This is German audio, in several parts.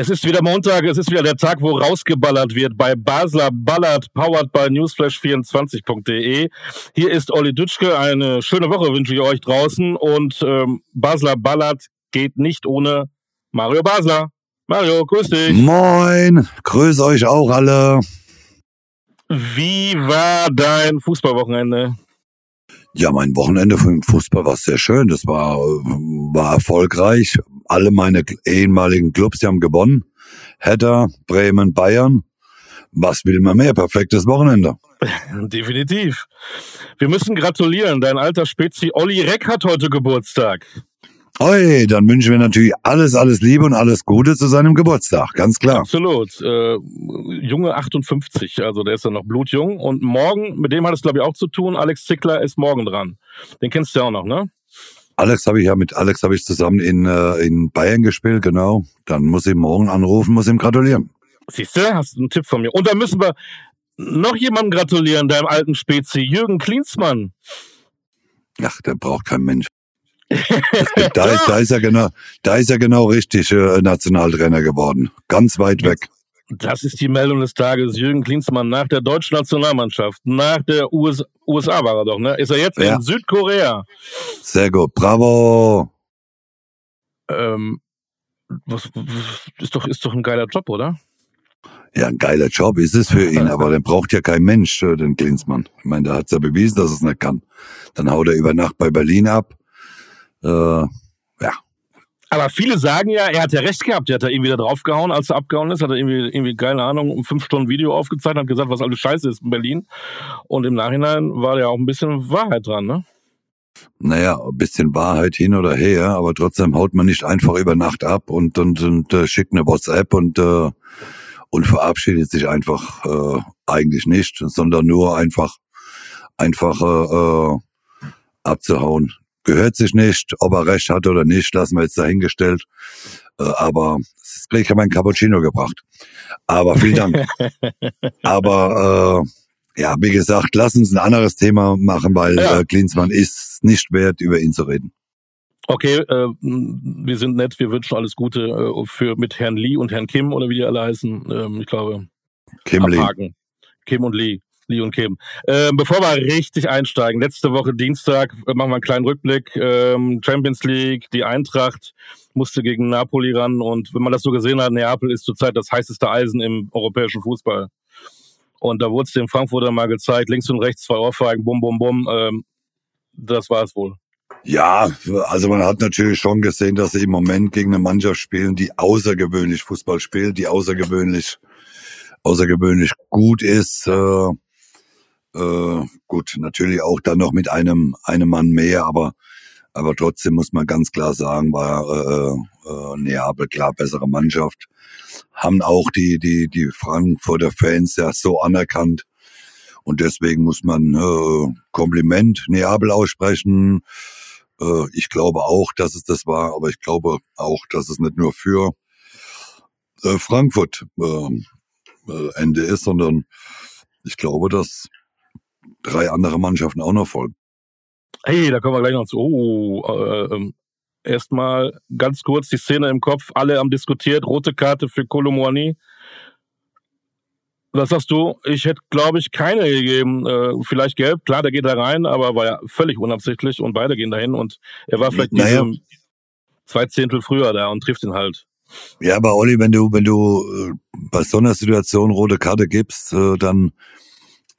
Es ist wieder Montag, es ist wieder der Tag, wo rausgeballert wird bei Basler Ballert, powered by newsflash24.de. Hier ist Olli Dütschke. Eine schöne Woche wünsche ich euch draußen und ähm, Basler Ballert geht nicht ohne Mario Basler. Mario, grüß dich. Moin, grüß euch auch alle. Wie war dein Fußballwochenende? Ja, mein Wochenende für den Fußball war sehr schön. Das war, war erfolgreich. Alle meine ehemaligen Clubs, die haben gewonnen. Hedda, Bremen, Bayern. Was will man mehr? Perfektes Wochenende. Definitiv. Wir müssen gratulieren. Dein alter Spezi Olli Reck hat heute Geburtstag. Oi, dann wünschen wir natürlich alles, alles Liebe und alles Gute zu seinem Geburtstag, ganz klar. Absolut. Äh, Junge 58, also der ist ja noch blutjung. Und morgen, mit dem hat es glaube ich auch zu tun, Alex Zickler ist morgen dran. Den kennst du ja auch noch, ne? Alex habe ich ja mit Alex habe ich zusammen in, äh, in Bayern gespielt, genau. Dann muss ich morgen anrufen, muss ihm gratulieren. Siehst du, hast du einen Tipp von mir. Und dann müssen wir noch jemandem gratulieren, deinem alten Spezi, Jürgen Klinsmann. Ach, der braucht kein Mensch. Da, ist, da ist er genau, da ist er genau richtig äh, Nationaltrainer geworden. Ganz weit weg. Das ist die Meldung des Tages. Jürgen Klinsmann nach der deutschen Nationalmannschaft, nach der US USA war er doch, ne? Ist er jetzt ja. in Südkorea? Sehr gut, bravo. Ähm, was, ist doch ist doch ein geiler Job, oder? Ja, ein geiler Job ist es für ihn, aber den braucht ja kein Mensch, äh, den Klinsmann. Ich meine, der hat's ja bewiesen, dass es nicht kann. Dann haut er über Nacht bei Berlin ab äh, ja. Aber viele sagen ja, er hat ja recht gehabt. Er hat da irgendwie da draufgehauen, als er abgehauen ist. Hat er irgendwie, irgendwie keine Ahnung, um fünf Stunden Video aufgezeichnet, hat gesagt, was alles scheiße ist in Berlin. Und im Nachhinein war ja auch ein bisschen Wahrheit dran, ne? Naja, ein bisschen Wahrheit hin oder her, aber trotzdem haut man nicht einfach über Nacht ab und, und, und äh, schickt eine WhatsApp und, äh, und verabschiedet sich einfach äh, eigentlich nicht, sondern nur einfach, einfach äh, äh abzuhauen gehört sich nicht. Ob er recht hat oder nicht, lassen wir jetzt dahingestellt. Äh, aber das kriege ich mein Cappuccino gebracht. Aber vielen Dank. aber äh, ja, wie gesagt, lass uns ein anderes Thema machen, weil ja. äh, Klinsmann ist nicht wert, über ihn zu reden. Okay, äh, wir sind nett, wir wünschen alles Gute äh, für mit Herrn Lee und Herrn Kim oder wie die alle heißen. Ähm, ich glaube, Kim abhaken. Lee. Kim und Lee. Lee und Kim. Ähm, bevor wir richtig einsteigen, letzte Woche Dienstag äh, machen wir einen kleinen Rückblick. Ähm, Champions League, die Eintracht musste gegen Napoli ran und wenn man das so gesehen hat, Neapel ist zurzeit das heißeste Eisen im europäischen Fußball. Und da wurde es dem Frankfurter mal gezeigt, links und rechts zwei Ohrfeigen, bum, bum, bum. Ähm, das war es wohl. Ja, also man hat natürlich schon gesehen, dass sie im Moment gegen eine Mannschaft spielen, die außergewöhnlich Fußball spielt, die außergewöhnlich außergewöhnlich gut ist. Äh, äh, gut, natürlich auch dann noch mit einem, einem Mann mehr, aber, aber trotzdem muss man ganz klar sagen, war äh, äh, Neapel klar bessere Mannschaft. Haben auch die, die, die Frankfurter Fans ja so anerkannt. Und deswegen muss man äh, Kompliment Neapel aussprechen. Äh, ich glaube auch, dass es das war, aber ich glaube auch, dass es nicht nur für äh, Frankfurt äh, äh Ende ist, sondern ich glaube, dass drei andere Mannschaften auch noch folgen. Hey, da kommen wir gleich noch zu. Oh, äh, ähm, erstmal ganz kurz die Szene im Kopf. Alle haben diskutiert. Rote Karte für Kolomouani. Was sagst du? Ich hätte, glaube ich, keine gegeben. Äh, vielleicht gelb. Klar, der geht da rein, aber war ja völlig unabsichtlich und beide gehen dahin und er war vielleicht naja. zwei Zehntel früher da und trifft ihn halt. Ja, aber Olli, wenn du, wenn du äh, bei so einer Situation rote Karte gibst, äh, dann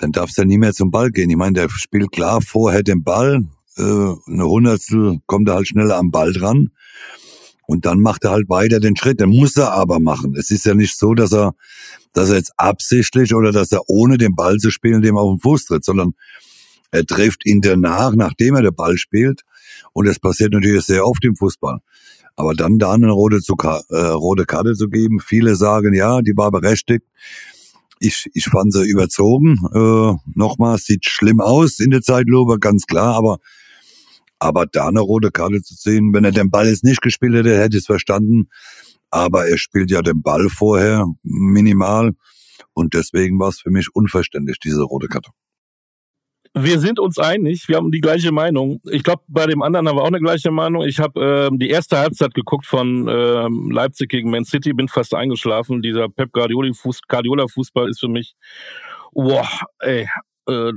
dann darfst du ja nie mehr zum Ball gehen. Ich meine, der spielt klar vorher den Ball, äh, eine Hundertstel kommt er halt schneller am Ball dran und dann macht er halt weiter den Schritt. Den muss er aber machen. Es ist ja nicht so, dass er, dass er jetzt absichtlich oder dass er ohne den Ball zu spielen dem auf den Fuß tritt, sondern er trifft ihn danach, nachdem er den Ball spielt. Und das passiert natürlich sehr oft im Fußball. Aber dann da eine rote, zu, äh, rote Karte zu geben, viele sagen, ja, die war berechtigt. Ich, ich fand sie überzogen. Äh, nochmal, sieht schlimm aus in der Zeitlupe, ganz klar, aber aber da eine rote Karte zu ziehen, wenn er den Ball jetzt nicht gespielt hätte, hätte ich es verstanden. Aber er spielt ja den Ball vorher minimal. Und deswegen war es für mich unverständlich, diese rote Karte. Wir sind uns einig, wir haben die gleiche Meinung. Ich glaube, bei dem anderen haben wir auch eine gleiche Meinung. Ich habe ähm, die erste Halbzeit geguckt von ähm, Leipzig gegen Man City, bin fast eingeschlafen. Dieser Pep Guardiola-Fußball ist für mich, boah, ey, äh,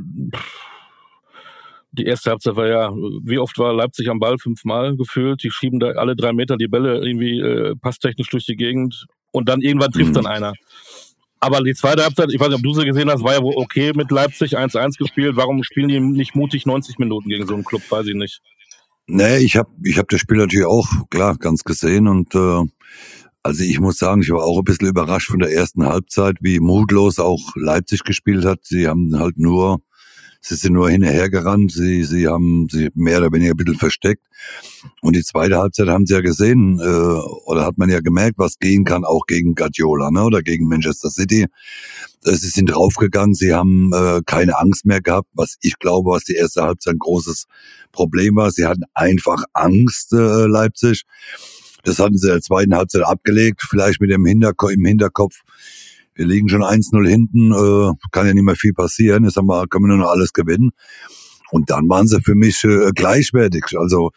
die erste Halbzeit war ja, wie oft war Leipzig am Ball? Fünfmal gefühlt. Die schieben da alle drei Meter die Bälle irgendwie äh, passtechnisch durch die Gegend und dann irgendwann trifft mhm. dann einer. Aber die zweite Halbzeit, ich weiß nicht, ob du sie gesehen hast, war ja wohl okay mit Leipzig 1-1 gespielt. Warum spielen die nicht mutig 90 Minuten gegen so einen Club? Weiß ich nicht. Nee, ich habe ich hab das Spiel natürlich auch, klar, ganz gesehen. Und äh, also ich muss sagen, ich war auch ein bisschen überrascht von der ersten Halbzeit, wie mutlos auch Leipzig gespielt hat. Sie haben halt nur Sie sind nur hinterhergerannt, sie, sie haben sie mehr oder weniger ein bisschen versteckt. Und die zweite Halbzeit haben sie ja gesehen, äh, oder hat man ja gemerkt, was gehen kann, auch gegen Guardiola ne, oder gegen Manchester City. Äh, sie sind draufgegangen, sie haben äh, keine Angst mehr gehabt, was ich glaube, was die erste Halbzeit ein großes Problem war. Sie hatten einfach Angst, äh, Leipzig. Das hatten sie in der zweiten Halbzeit abgelegt, vielleicht mit dem Hinterko im Hinterkopf, wir liegen schon 1-0 hinten, äh, kann ja nicht mehr viel passieren. Jetzt haben wir, können wir nur noch alles gewinnen. Und dann waren sie für mich äh, gleichwertig. Also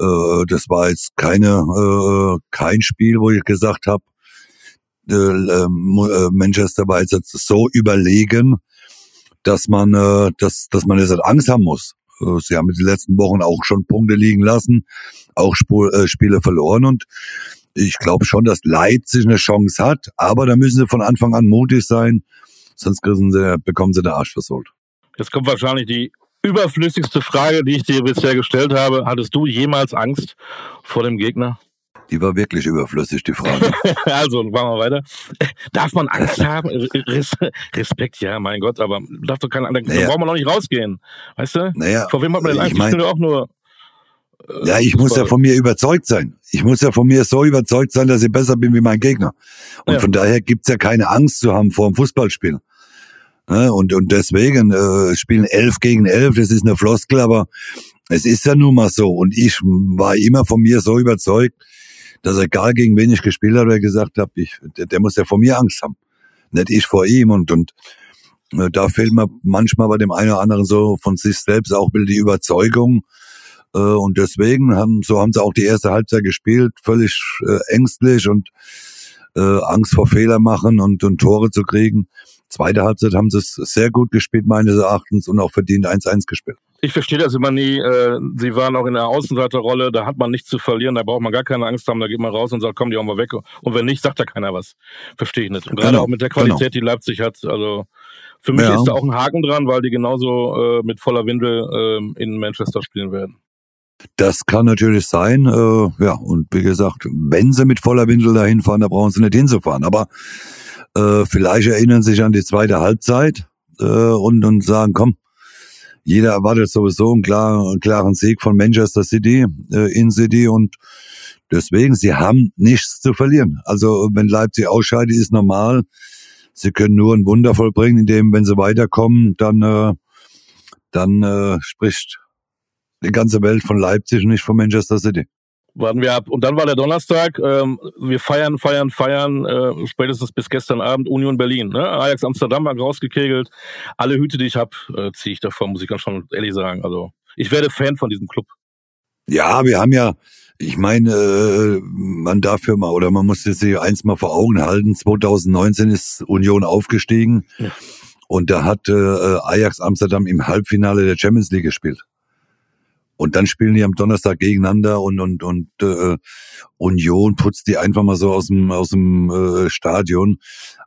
äh, das war jetzt keine äh, kein Spiel, wo ich gesagt habe, äh, ähm, äh, Manchester war jetzt so überlegen, dass man, äh, dass, dass man jetzt halt Angst haben muss. Äh, sie haben in den letzten Wochen auch schon Punkte liegen lassen, auch Sp äh, Spiele verloren und ich glaube schon, dass Leipzig eine Chance hat, aber da müssen sie von Anfang an mutig sein, sonst sie, bekommen sie den Arsch versohlt. Jetzt kommt wahrscheinlich die überflüssigste Frage, die ich dir bisher gestellt habe. Hattest du jemals Angst vor dem Gegner? Die war wirklich überflüssig, die Frage. also, machen wir weiter. Darf man Angst haben? Res Respekt, ja, mein Gott, aber darf doch keine Angst. Naja. Da braucht man noch nicht rausgehen. Weißt du? Naja, Vor wem hat man denn Angst? Ich, mein, ich bin auch nur äh, ja, ich muss ja von mir überzeugt sein. Ich muss ja von mir so überzeugt sein, dass ich besser bin wie mein Gegner. Und ja. von daher gibt's ja keine Angst zu haben vor dem Fußballspiel. Ne? Und, und deswegen äh, spielen elf gegen elf, das ist eine Floskel, aber es ist ja nun mal so. Und ich war immer von mir so überzeugt, dass egal gegen wen ich gespielt habe, der gesagt habe, ich, der, der muss ja vor mir Angst haben. Nicht ich vor ihm. Und, und äh, da fehlt mir manchmal bei dem einen oder anderen so von sich selbst auch die Überzeugung, äh, und deswegen haben, so haben sie auch die erste Halbzeit gespielt, völlig äh, ängstlich und äh, Angst vor Fehler machen und, und Tore zu kriegen. Zweite Halbzeit haben sie es sehr gut gespielt, meines Erachtens, und auch verdient 1-1 gespielt. Ich verstehe das immer nie. Äh, sie waren auch in der Außenseiterrolle, da hat man nichts zu verlieren, da braucht man gar keine Angst haben, da geht man raus und sagt, komm, die hauen wir weg. Und wenn nicht, sagt da keiner was. Verstehe ich nicht. Und gerade genau, auch mit der Qualität, genau. die Leipzig hat, also für mich ja. ist da auch ein Haken dran, weil die genauso äh, mit voller Windel äh, in Manchester spielen werden. Das kann natürlich sein. Äh, ja, und wie gesagt, wenn sie mit voller Windel dahin fahren, da brauchen sie nicht hinzufahren. Aber äh, vielleicht erinnern sie sich an die zweite Halbzeit äh, und, und sagen, komm, jeder erwartet sowieso einen klaren, einen klaren Sieg von Manchester City äh, in City und deswegen, sie haben nichts zu verlieren. Also wenn Leipzig ausscheidet, ist normal. Sie können nur ein Wunder vollbringen, indem, wenn sie weiterkommen, dann, äh, dann äh, spricht die ganze Welt von Leipzig und nicht von Manchester City. Warten wir ab. Und dann war der Donnerstag. Ähm, wir feiern, feiern, feiern, äh, spätestens bis gestern Abend Union Berlin. Ne? Ajax Amsterdam war rausgekegelt. Alle Hüte, die ich habe, äh, ziehe ich davor, muss ich ganz schon ehrlich sagen. Also ich werde Fan von diesem Club. Ja, wir haben ja, ich meine, äh, man darf ja mal, oder man muss sich eins mal vor Augen halten, 2019 ist Union aufgestiegen ja. und da hat äh, Ajax Amsterdam im Halbfinale der Champions League gespielt. Und dann spielen die am Donnerstag gegeneinander und und und äh, Union putzt die einfach mal so aus dem aus dem äh, Stadion.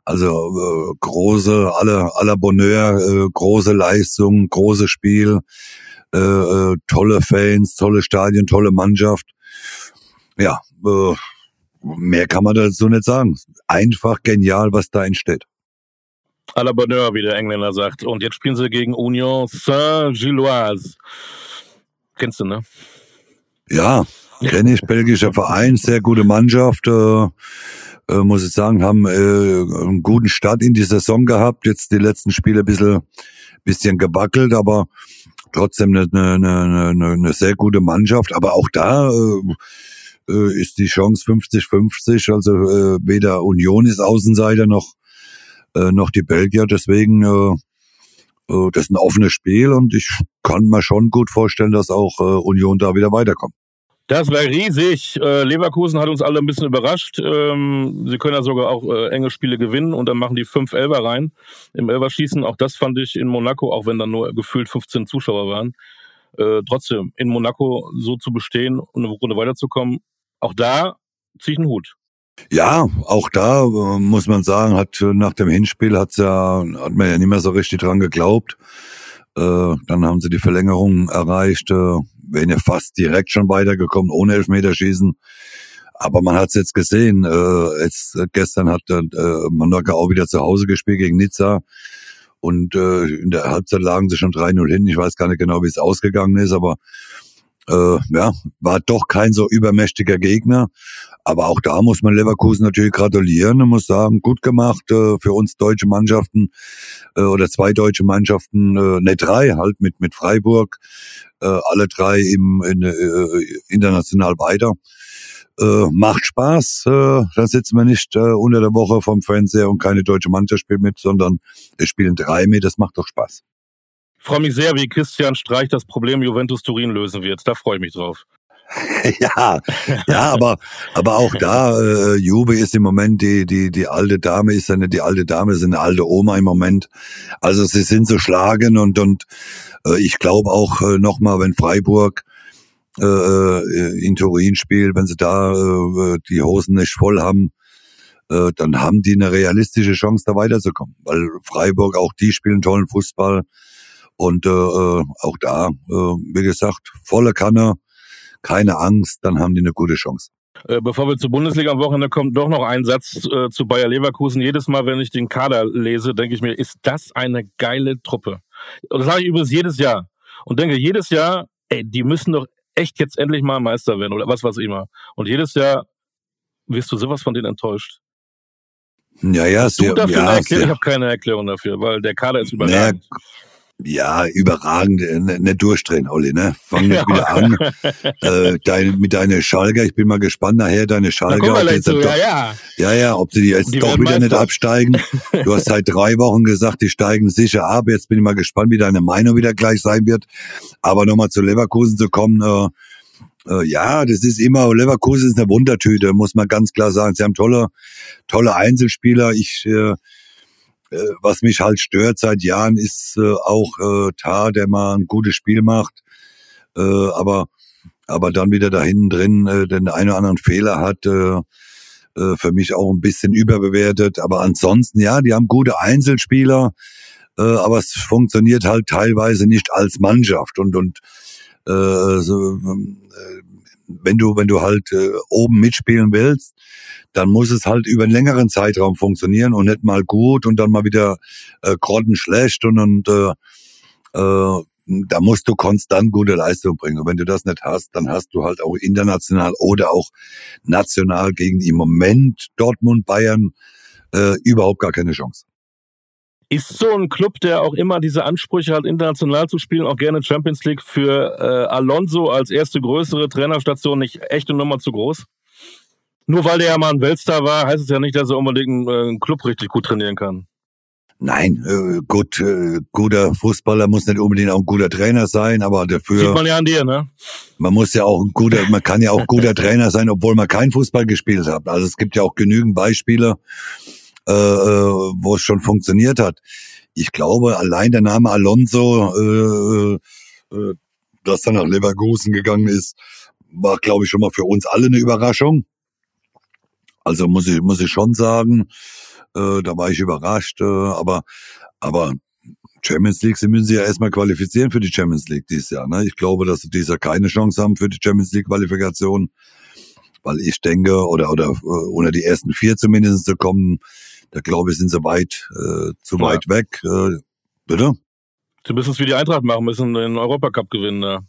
Also äh, große aller aller Bonheur, äh, große Leistung, großes Spiel, äh, äh, tolle Fans, tolle Stadien, tolle Mannschaft. Ja, äh, mehr kann man dazu nicht sagen. Einfach genial, was da entsteht. À la Bonheur, wie der Engländer sagt. Und jetzt spielen sie gegen Union Saint-Gilloise. Kennst du, ne? Ja, kenne ich. Belgischer Verein, sehr gute Mannschaft. Äh, äh, muss ich sagen, haben äh, einen guten Start in die Saison gehabt. Jetzt die letzten Spiele ein bisschen, bisschen gewackelt, aber trotzdem eine, eine, eine, eine sehr gute Mannschaft. Aber auch da äh, äh ist die Chance 50-50. Also äh, weder Union ist Außenseiter noch, äh, noch die Belgier. Deswegen äh, das ist ein offenes Spiel und ich kann mir schon gut vorstellen, dass auch äh, Union da wieder weiterkommt. Das wäre riesig. Äh, Leverkusen hat uns alle ein bisschen überrascht. Ähm, sie können ja sogar auch äh, enge Spiele gewinnen und dann machen die fünf Elber rein im Elberschießen. Auch das fand ich in Monaco, auch wenn dann nur gefühlt 15 Zuschauer waren. Äh, trotzdem, in Monaco so zu bestehen und eine Runde weiterzukommen, auch da ziehe ich einen Hut. Ja, auch da äh, muss man sagen, hat äh, nach dem Hinspiel hat's ja, hat man ja nicht mehr so richtig dran geglaubt. Äh, dann haben sie die Verlängerung erreicht, äh, wären ja fast direkt schon weitergekommen ohne Elfmeterschießen. Aber man hat es jetzt gesehen. Äh, jetzt, äh, gestern hat äh, Mallorca auch wieder zu Hause gespielt gegen Nizza. Und äh, in der Halbzeit lagen sie schon 3-0 hin. Ich weiß gar nicht genau, wie es ausgegangen ist, aber äh, ja, war doch kein so übermächtiger Gegner. Aber auch da muss man Leverkusen natürlich gratulieren und muss sagen, gut gemacht äh, für uns deutsche Mannschaften äh, oder zwei deutsche Mannschaften, äh, ne drei halt mit mit Freiburg, äh, alle drei im in, äh, international weiter. Äh, macht Spaß. Äh, dann sitzen wir nicht äh, unter der Woche vom Fernseher und keine deutsche Mannschaft spielt mit, sondern es spielen drei mit. Das macht doch Spaß. Freue mich sehr, wie Christian Streich das Problem Juventus Turin lösen wird. Da freue ich mich drauf. ja, ja, aber aber auch da äh, Juve ist im Moment die die die alte Dame ist eine die alte Dame ist eine alte Oma im Moment. Also sie sind zu schlagen und und äh, ich glaube auch äh, noch mal, wenn Freiburg äh, äh, in Turin spielt, wenn sie da äh, die Hosen nicht voll haben, äh, dann haben die eine realistische Chance da weiterzukommen, weil Freiburg auch die spielen tollen Fußball und äh, äh auch da äh, wie gesagt volle Kanne keine Angst, dann haben die eine gute Chance. Äh, bevor wir zur Bundesliga am Wochenende kommen, doch noch ein Satz äh, zu Bayer Leverkusen. Jedes Mal, wenn ich den Kader lese, denke ich mir, ist das eine geile Truppe. Und das sage ich übrigens jedes Jahr. Und denke jedes Jahr, ey, die müssen doch echt jetzt endlich mal Meister werden oder was weiß ich immer. Und jedes Jahr wirst du sowas von denen enttäuscht. Ja, ja, sehr, du dafür ja, Ich habe keine Erklärung dafür, weil der Kader ist überragend. Naja, ja, überragend, äh, nicht ne durchdrehen, Olli, ne? Fang nicht ja. wieder an. äh, deine, mit deiner Schalker, ich bin mal gespannt nachher, deine Schalker. Na, zu, ja, ja. ja, ja, ob sie die jetzt die doch wieder Meister. nicht absteigen. Du hast seit drei Wochen gesagt, die steigen sicher ab. Jetzt bin ich mal gespannt, wie deine Meinung wieder gleich sein wird. Aber nochmal zu Leverkusen zu kommen, äh, äh, ja, das ist immer, Leverkusen ist eine Wundertüte, muss man ganz klar sagen. Sie haben tolle, tolle Einzelspieler. Ich, äh, was mich halt stört seit Jahren ist äh, auch äh, Tar, der mal ein gutes Spiel macht, äh, aber aber dann wieder da hinten drin äh, den einen oder anderen Fehler hat. Äh, äh, für mich auch ein bisschen überbewertet. Aber ansonsten, ja, die haben gute Einzelspieler, äh, aber es funktioniert halt teilweise nicht als Mannschaft. Und, und äh, so, äh, wenn du, wenn du halt äh, oben mitspielen willst, dann muss es halt über einen längeren Zeitraum funktionieren und nicht mal gut und dann mal wieder äh, grottenschlecht und, und äh, äh, da musst du konstant gute Leistung bringen. Und wenn du das nicht hast, dann hast du halt auch international oder auch national gegen im Moment Dortmund, Bayern äh, überhaupt gar keine Chance. Ist so ein Club, der auch immer diese Ansprüche hat, international zu spielen, auch gerne Champions League für äh, Alonso als erste größere Trainerstation nicht echt eine Nummer zu groß? Nur weil der ja mal ein Weltstar war, heißt es ja nicht, dass er unbedingt einen, äh, einen Club richtig gut trainieren kann. Nein, äh, gut, äh, guter Fußballer muss nicht unbedingt auch ein guter Trainer sein, aber dafür. Sieht man ja an dir, ne? Man muss ja auch ein guter, man kann ja auch guter Trainer sein, obwohl man kein Fußball gespielt hat. Also es gibt ja auch genügend Beispiele, äh, äh, wo es schon funktioniert hat. Ich glaube, allein der Name Alonso, äh, äh, das dann nach Leverkusen gegangen ist, war, glaube ich, schon mal für uns alle eine Überraschung. Also muss ich, muss ich schon sagen, äh, da war ich überrascht, äh, aber, aber Champions League, sie müssen sich ja erstmal qualifizieren für die Champions League dieses Jahr. Ne? Ich glaube, dass sie dieses Jahr keine Chance haben für die Champions League Qualifikation, weil ich denke, oder, oder äh, unter die ersten vier zumindest zu kommen, da glaube ich, sind sie weit, äh, zu ja. weit weg. Äh, bitte? Sie müssen es wie die Eintracht machen, müssen den Europacup gewinnen. Ja.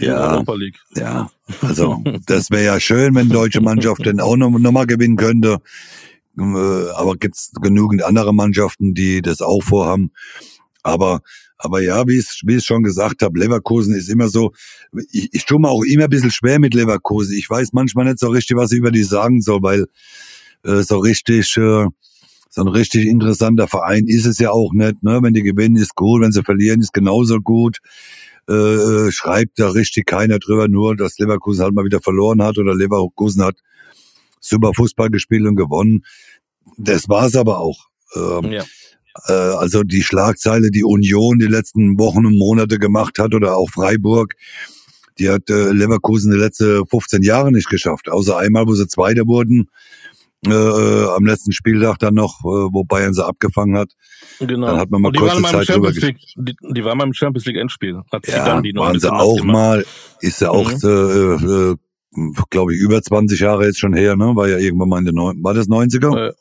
Die ja, Europa League. Ja, also das wäre ja schön, wenn deutsche Mannschaft denn auch noch, noch mal gewinnen könnte. Äh, aber gibt's genügend andere Mannschaften, die das auch vorhaben. Aber aber ja, wie ich, wie ich schon gesagt habe, Leverkusen ist immer so, ich, ich tue mir auch immer ein bisschen schwer mit Leverkusen. Ich weiß manchmal nicht so richtig, was ich über die sagen soll, weil äh, so richtig äh, so ein richtig interessanter Verein ist es ja auch nicht. Ne? Wenn die gewinnen, ist gut, wenn sie verlieren, ist genauso gut. Äh, schreibt da richtig keiner drüber, nur dass Leverkusen halt mal wieder verloren hat oder Leverkusen hat super Fußball gespielt und gewonnen. Das war's aber auch. Ähm, ja. äh, also die Schlagzeile, die Union die letzten Wochen und Monate gemacht hat oder auch Freiburg, die hat äh, Leverkusen die letzten 15 Jahre nicht geschafft. Außer einmal, wo sie Zweite wurden äh, äh, am letzten Spieltag dann noch, äh, wo Bayern sie abgefangen hat. Genau. Dann hat man mal die kurze Zeit drüber League, die, die waren beim Champions League Endspiel. Hat Ja, Zidane die noch waren sie auch gemacht. mal, ist ja auch, Mhm. äh, äh, glaube ich, über 20 Jahre jetzt schon her, ne? War ja irgendwann mal in den neun, war das 90er? Äh,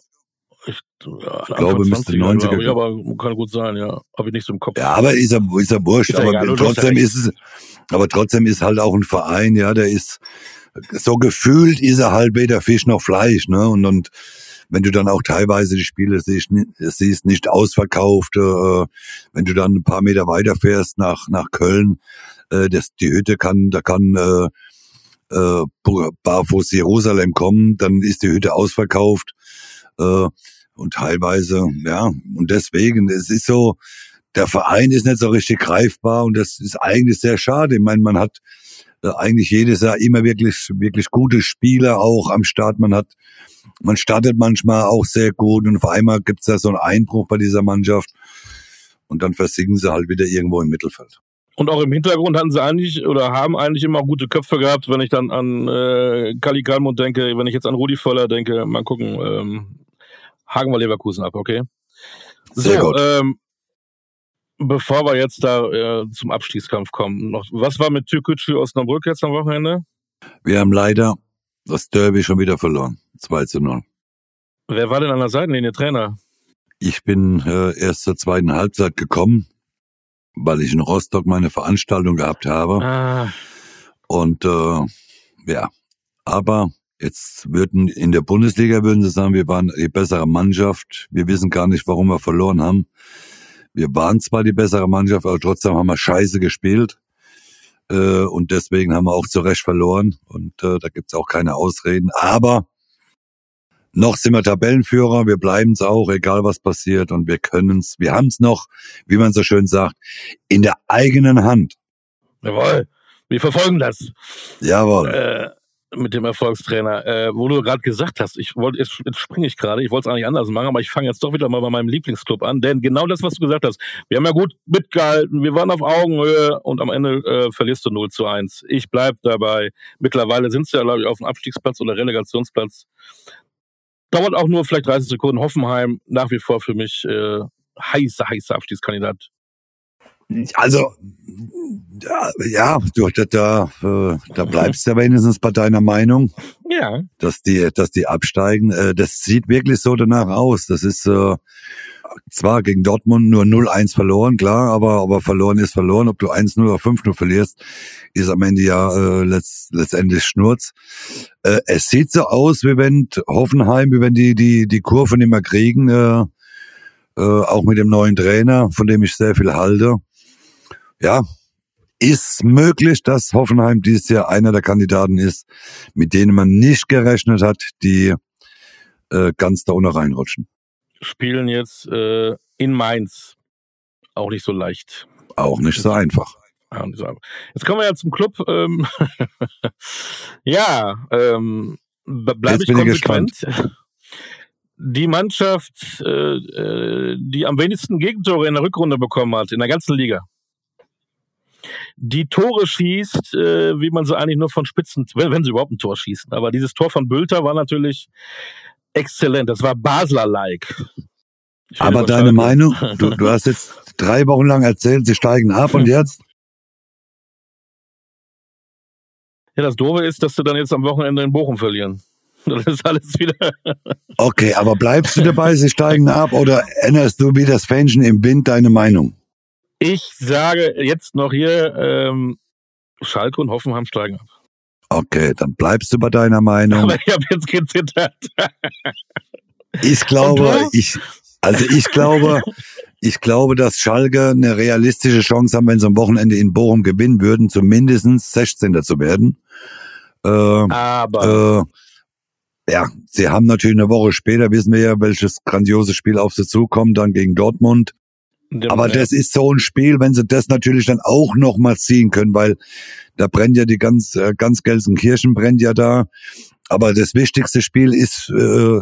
Ich, ja, Ich glaube, müsste 20er, 90er glaube ich, aber kann gut sein, ja. Habe ich nicht so im Kopf. Ja, aber ist ja, ist ja wurscht. Ist aber egal, trotzdem ist es, aber trotzdem ist halt auch ein Verein, ja, der ist, so gefühlt ist er halt weder Fisch noch Fleisch, ne? Und, und wenn du dann auch teilweise die Spiele siehst, siehst nicht ausverkauft, äh, wenn du dann ein paar Meter weiter fährst nach, nach Köln, äh, das, die Hütte kann, da kann, äh, äh, barfuß Jerusalem kommen, dann ist die Hütte ausverkauft, äh, und teilweise, ja, und deswegen, es ist so, der Verein ist nicht so richtig greifbar und das ist eigentlich sehr schade. Ich meine, man hat eigentlich jedes Jahr immer wirklich, wirklich gute Spieler auch am Start. Man hat, man startet manchmal auch sehr gut und auf einmal gibt es da so einen Einbruch bei dieser Mannschaft und dann versinken sie halt wieder irgendwo im Mittelfeld. Und auch im Hintergrund hatten sie eigentlich oder haben eigentlich immer gute Köpfe gehabt, wenn ich dann an äh, Kali Kalmund denke, wenn ich jetzt an Rudi Völler denke, mal gucken, ähm, haken wir Leverkusen ab, okay? Sehr so, gut. Ähm, bevor wir jetzt da äh, zum Abstiegskampf kommen, noch, was war mit Türkgücü Osnabrück jetzt am Wochenende? Wir haben leider das Derby schon wieder verloren. 2 zu 0. Wer war denn an der Seitenlinie Trainer? Ich bin äh, erst zur zweiten Halbzeit gekommen, weil ich in Rostock meine Veranstaltung gehabt habe. Ah, Und äh, ja, aber jetzt würden in der Bundesliga würden sie sagen, wir waren die bessere Mannschaft. Wir wissen gar nicht, warum wir verloren haben. Wir waren zwar die bessere Mannschaft, aber trotzdem haben wir scheiße gespielt. Äh, und deswegen haben wir auch zu Recht verloren. Und äh, da gibt's auch keine Ausreden. Aber noch sind wir Tabellenführer, wir bleiben's auch, egal was passiert. Und wir können's, wir haben's noch, wie man so schön sagt, in der eigenen Hand. jawohl, wir verfolgen das. Jawohl. äh, mit dem Erfolgstrainer, äh, wo du gerade gesagt hast, ich wollte jetzt, jetzt springe ich gerade, ich wollte es eigentlich anders machen, aber ich fange jetzt doch wieder mal bei meinem Lieblingsclub an, denn genau das, was du gesagt hast, wir haben ja gut mitgehalten, wir waren auf Augenhöhe und am Ende äh, verlierst du 0 zu 1. Ich bleib dabei. Mittlerweile sind sie ja, glaube ich, auf dem Abstiegsplatz oder Relegationsplatz. Dauert auch nur vielleicht 30 Sekunden. Hoffenheim nach wie vor für mich äh, heißer, heißer Abstiegskandidat. Also, ja, du, da, da, äh, da bleibst du ja wenigstens bei deiner Meinung, Ja, dass die, dass die absteigen. Äh, das sieht wirklich so danach aus. Das ist äh, zwar gegen Dortmund nur 0-1 verloren, klar, aber, aber verloren ist verloren. Ob du 1-0 oder 5-0 verlierst, ist am Ende ja äh, letzt, letztendlich Schnurz. Äh, es sieht so aus, wie wenn Hoffenheim, wie wenn die, die, die Kurven immer kriegen, äh, äh, auch mit dem neuen Trainer, von dem ich sehr viel halte. Ja, ist möglich, dass Hoffenheim dieses Jahr einer der Kandidaten ist, mit denen man nicht gerechnet hat, die äh, ganz da unten reinrutschen. spielen jetzt äh, in Mainz. Auch nicht so leicht. Auch nicht so einfach. Jetzt kommen wir ja zum Club. Ähm, ja, ähm, bleibe ich konsequent. Die Mannschaft, äh, äh, die am wenigsten Gegentore in der Rückrunde bekommen hat, in der ganzen Liga. Die Tore schießt, äh, wie man sie eigentlich nur von Spitzen, wenn, wenn sie überhaupt ein Tor schießen. Aber dieses Tor von Bülter war natürlich exzellent. Das war Basler-like. Aber deine Meinung, du, du hast jetzt drei Wochen lang erzählt, sie steigen ab und jetzt? Ja, das Doofe ist, dass sie dann jetzt am Wochenende in Bochum verlieren. Das ist alles wieder. Okay, aber bleibst du dabei, sie steigen ab oder änderst du wie das Fähnchen im Wind deine Meinung? Ich sage jetzt noch hier, ähm, Schalke und Hoffenheim steigen ab. Okay, dann bleibst du bei deiner Meinung. Aber ich habe jetzt gezittert. Ich glaube, ich, also ich glaube, ich glaube, dass Schalke eine realistische Chance haben, wenn sie am Wochenende in Bochum gewinnen würden, zumindest 16. zu werden. Äh, Aber äh, ja, sie haben natürlich eine Woche später, wissen wir ja, welches grandiose Spiel auf sie zukommt, dann gegen Dortmund. Dem, Aber das ist so ein Spiel, wenn sie das natürlich dann auch noch mal ziehen können, weil da brennt ja die ganz, äh, ganz Gelsenkirchen brennt ja da. Aber das wichtigste Spiel ist, äh,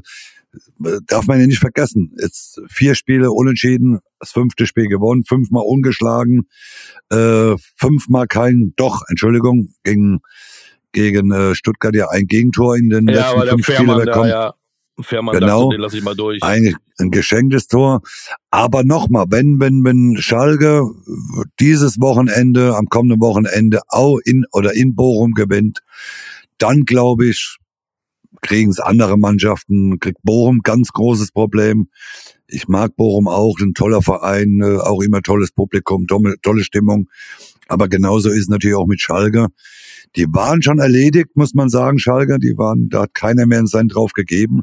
darf man ja nicht vergessen. Jetzt vier Spiele unentschieden, das fünfte Spiel gewonnen, fünfmal ungeschlagen, äh, fünfmal kein, doch, Entschuldigung, gegen gegen äh, Stuttgart ja ein Gegentor in den ja, letzten fünf Spielen bekommen. Ja, Fährmann genau, dachte, den lasse ich mal durch. Eigentlich ein geschenktes Tor. Aber nochmal, wenn, wenn, wenn Schalke dieses Wochenende, am kommenden Wochenende auch in oder in Bochum gewinnt, dann glaube ich, kriegen es andere Mannschaften, kriegt Bochum ganz großes Problem. Ich mag Bochum auch, ein toller Verein, äh, auch immer tolles Publikum, tolle, tolle Stimmung. Aber genauso ist es natürlich auch mit Schalke. Die waren schon erledigt, muss man sagen, Schalke. Die waren, da hat keiner mehr einen Cent drauf gegeben.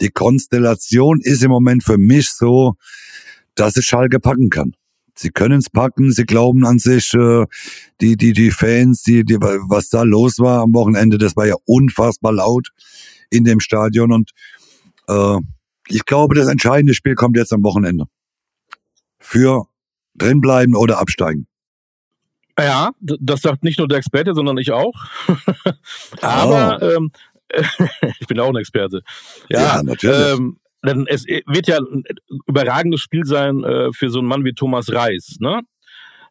Die Konstellation ist im Moment für mich so, dass es Schalke packen kann. Sie können es packen, sie glauben an sich, äh, die, die, die Fans, die, die, was da los war am Wochenende, das war ja unfassbar laut in dem Stadion und äh, ich glaube, das entscheidende Spiel kommt jetzt am Wochenende. Für drinbleiben oder absteigen. Ja, das sagt nicht nur der Experte, sondern ich auch. Aber oh. ähm, ich bin auch ein Experte. Ja, ja natürlich. Ähm, denn es wird ja ein überragendes Spiel sein äh, für so einen Mann wie Thomas Reis. Ne?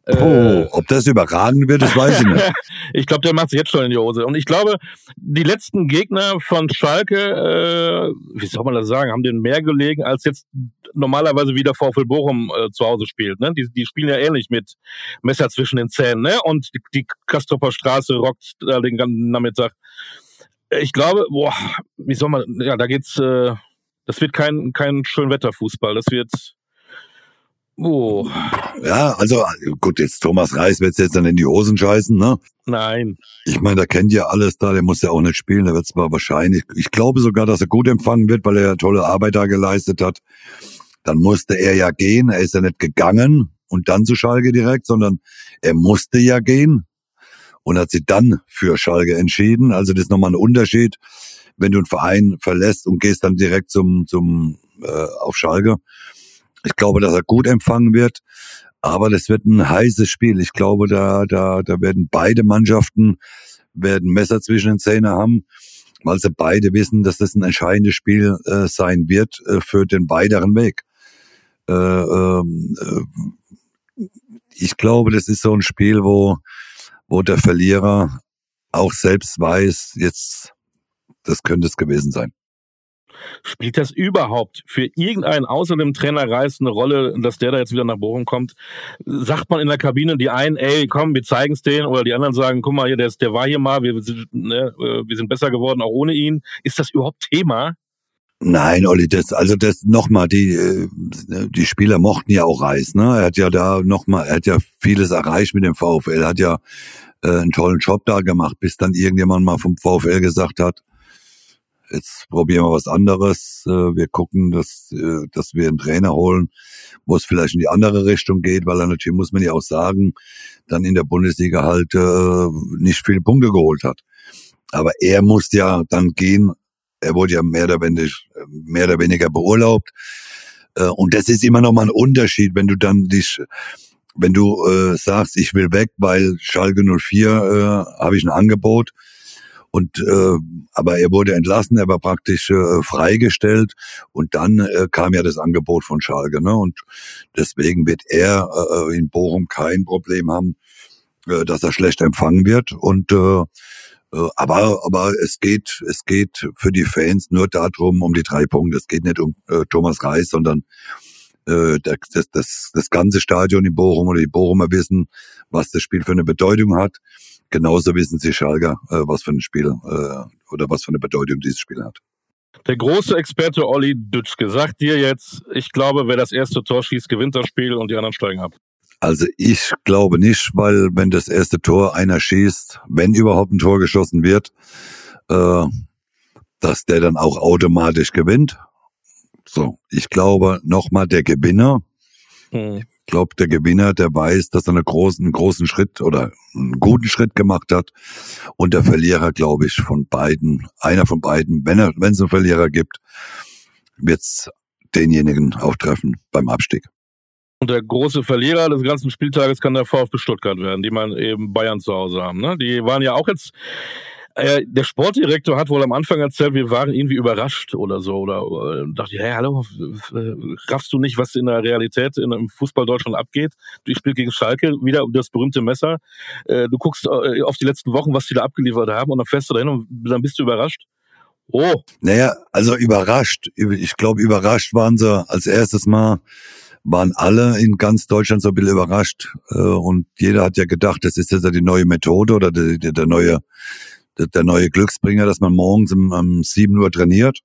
Oh, äh, ob das überragend wird, das weiß ich nicht. ich glaube, der macht sich jetzt schon in die Hose. Und ich glaube, die letzten Gegner von Schalke, äh, wie soll man das sagen, haben denen mehr gelegen, als jetzt normalerweise wieder VfL Bochum äh, zu Hause spielt. Ne? Die, die spielen ja ähnlich mit Messer zwischen den Zähnen. Ne? Und die, die Kastropper Straße rockt da den ganzen Nachmittag. Ich glaube, boah, wie soll man, ja, da geht's, äh, das wird kein, kein Schönwetterfußball. Das wird Oh. Ja, also gut, jetzt Thomas Reis wird jetzt dann in die Hosen scheißen, ne? Nein. Ich meine, der kennt ja alles da, der muss ja auch nicht spielen, der wird zwar wahrscheinlich, ich glaube sogar, dass er gut empfangen wird, weil er ja tolle Arbeit da geleistet hat. Dann musste er ja gehen, er ist ja nicht gegangen und dann zu Schalke direkt, sondern er musste ja gehen und hat sich dann für Schalke entschieden. Also das ist nochmal ein Unterschied, wenn du einen Verein verlässt und gehst dann direkt zum, zum äh, auf Schalke. Ich glaube, dass er gut empfangen wird. Aber das wird ein heißes Spiel. Ich glaube, da, da, da werden beide Mannschaften werden Messer zwischen den Zähnen haben, weil sie beide wissen, dass das ein entscheidendes Spiel äh, sein wird äh, für den weiteren Weg. Äh, ähm, äh, ich glaube, das ist so ein Spiel, wo, wo der Verlierer auch selbst weiß, jetzt, das könnte es gewesen sein. Spielt das überhaupt für irgendeinen außer dem Trainer Reis eine Rolle, dass der da jetzt wieder nach Bochum kommt? Sagt man in der Kabine die einen, ey, komm, wir zeigen es denen, oder die anderen sagen, guck mal, hier, der, ist, der war hier mal, wir, ne, äh, wir sind besser geworden, auch ohne ihn. Ist das überhaupt Thema? Nein, Olli, das, also das nochmal, die, äh, die Spieler mochten ja auch Reis, ne? Er hat ja da nochmal, er hat ja vieles erreicht mit dem VfL, hat ja äh, einen tollen Job da gemacht, bis dann irgendjemand mal vom VfL gesagt hat, jetzt probieren wir was anderes. Äh, wir gucken, dass, äh, dass wir einen Trainer holen, wo es vielleicht in die andere Richtung geht, weil er natürlich, muss man ja auch sagen, dann in der Bundesliga halt äh, nicht viele Punkte geholt hat. Aber er muss ja dann gehen. Er wurde ja mehr oder weniger, mehr oder weniger beurlaubt. Und das ist immer noch mal ein Unterschied, wenn du dann dich, wenn du äh, sagst, ich will weg, weil Schalke 04 äh, habe ich ein Angebot und äh, aber er wurde entlassen, er war praktisch äh, freigestellt und dann äh, kam ja das Angebot von Schalke, ne? Und deswegen wird er äh, in Bochum kein Problem haben, äh, dass er schlecht empfangen wird und äh, äh, aber, aber es geht, es geht für die Fans nur darum, um die drei Punkte. Es geht nicht um äh, Thomas Reis, sondern äh, das, das, das ganze Stadion in Bochum oder die Bochumer wissen, was das Spiel für eine Bedeutung hat genauso wissen sie Schalker, äh, was für ein Spiel äh, oder was für eine Bedeutung dieses Spiel hat. Der große Experte Olli Dütschke sagt dir jetzt, ich glaube, wer das erste Tor schießt, gewinnt das Spiel und die anderen steigen ab. Also ich glaube nicht, weil wenn das erste Tor einer schießt, wenn überhaupt ein Tor geschossen wird, äh, dass der dann auch automatisch gewinnt. So, ich glaube nochmal, der Gewinner, hm. Ich glaube, der Gewinner, der weiß, dass er einen großen, einen großen Schritt oder einen guten Schritt gemacht hat. Und der Verlierer, glaube ich, von beiden, einer von beiden, wenn er, wenn es einen Verlierer gibt, wird's denjenigen auch treffen beim Abstieg. Und der große Verlierer des ganzen Spieltages kann der VfB Stuttgart werden, die man eben Bayern zu Hause haben. Ne? Die waren ja auch jetzt äh, der Sportdirektor hat wohl am Anfang erzählt, wir waren irgendwie überrascht oder so. Oder, äh, dachte ich, hey, hallo, raffst du nicht, was in der Realität in, im Fußball Deutschland abgeht? Ich spiele gegen Schalke, wieder das berühmte Messer. Äh, du guckst äh, auf die letzten Wochen, was die da abgeliefert haben, und dann fährst du dahin und dann bist du überrascht. Oh. Naja, also überrascht. Ich glaube, überrascht waren sie als erstes Mal waren alle in ganz Deutschland so ein bisschen überrascht. Äh, und jeder hat ja gedacht, das ist jetzt ja die neue Methode oder der, der neue der neue Glücksbringer, dass man morgens um, um 7 Uhr trainiert.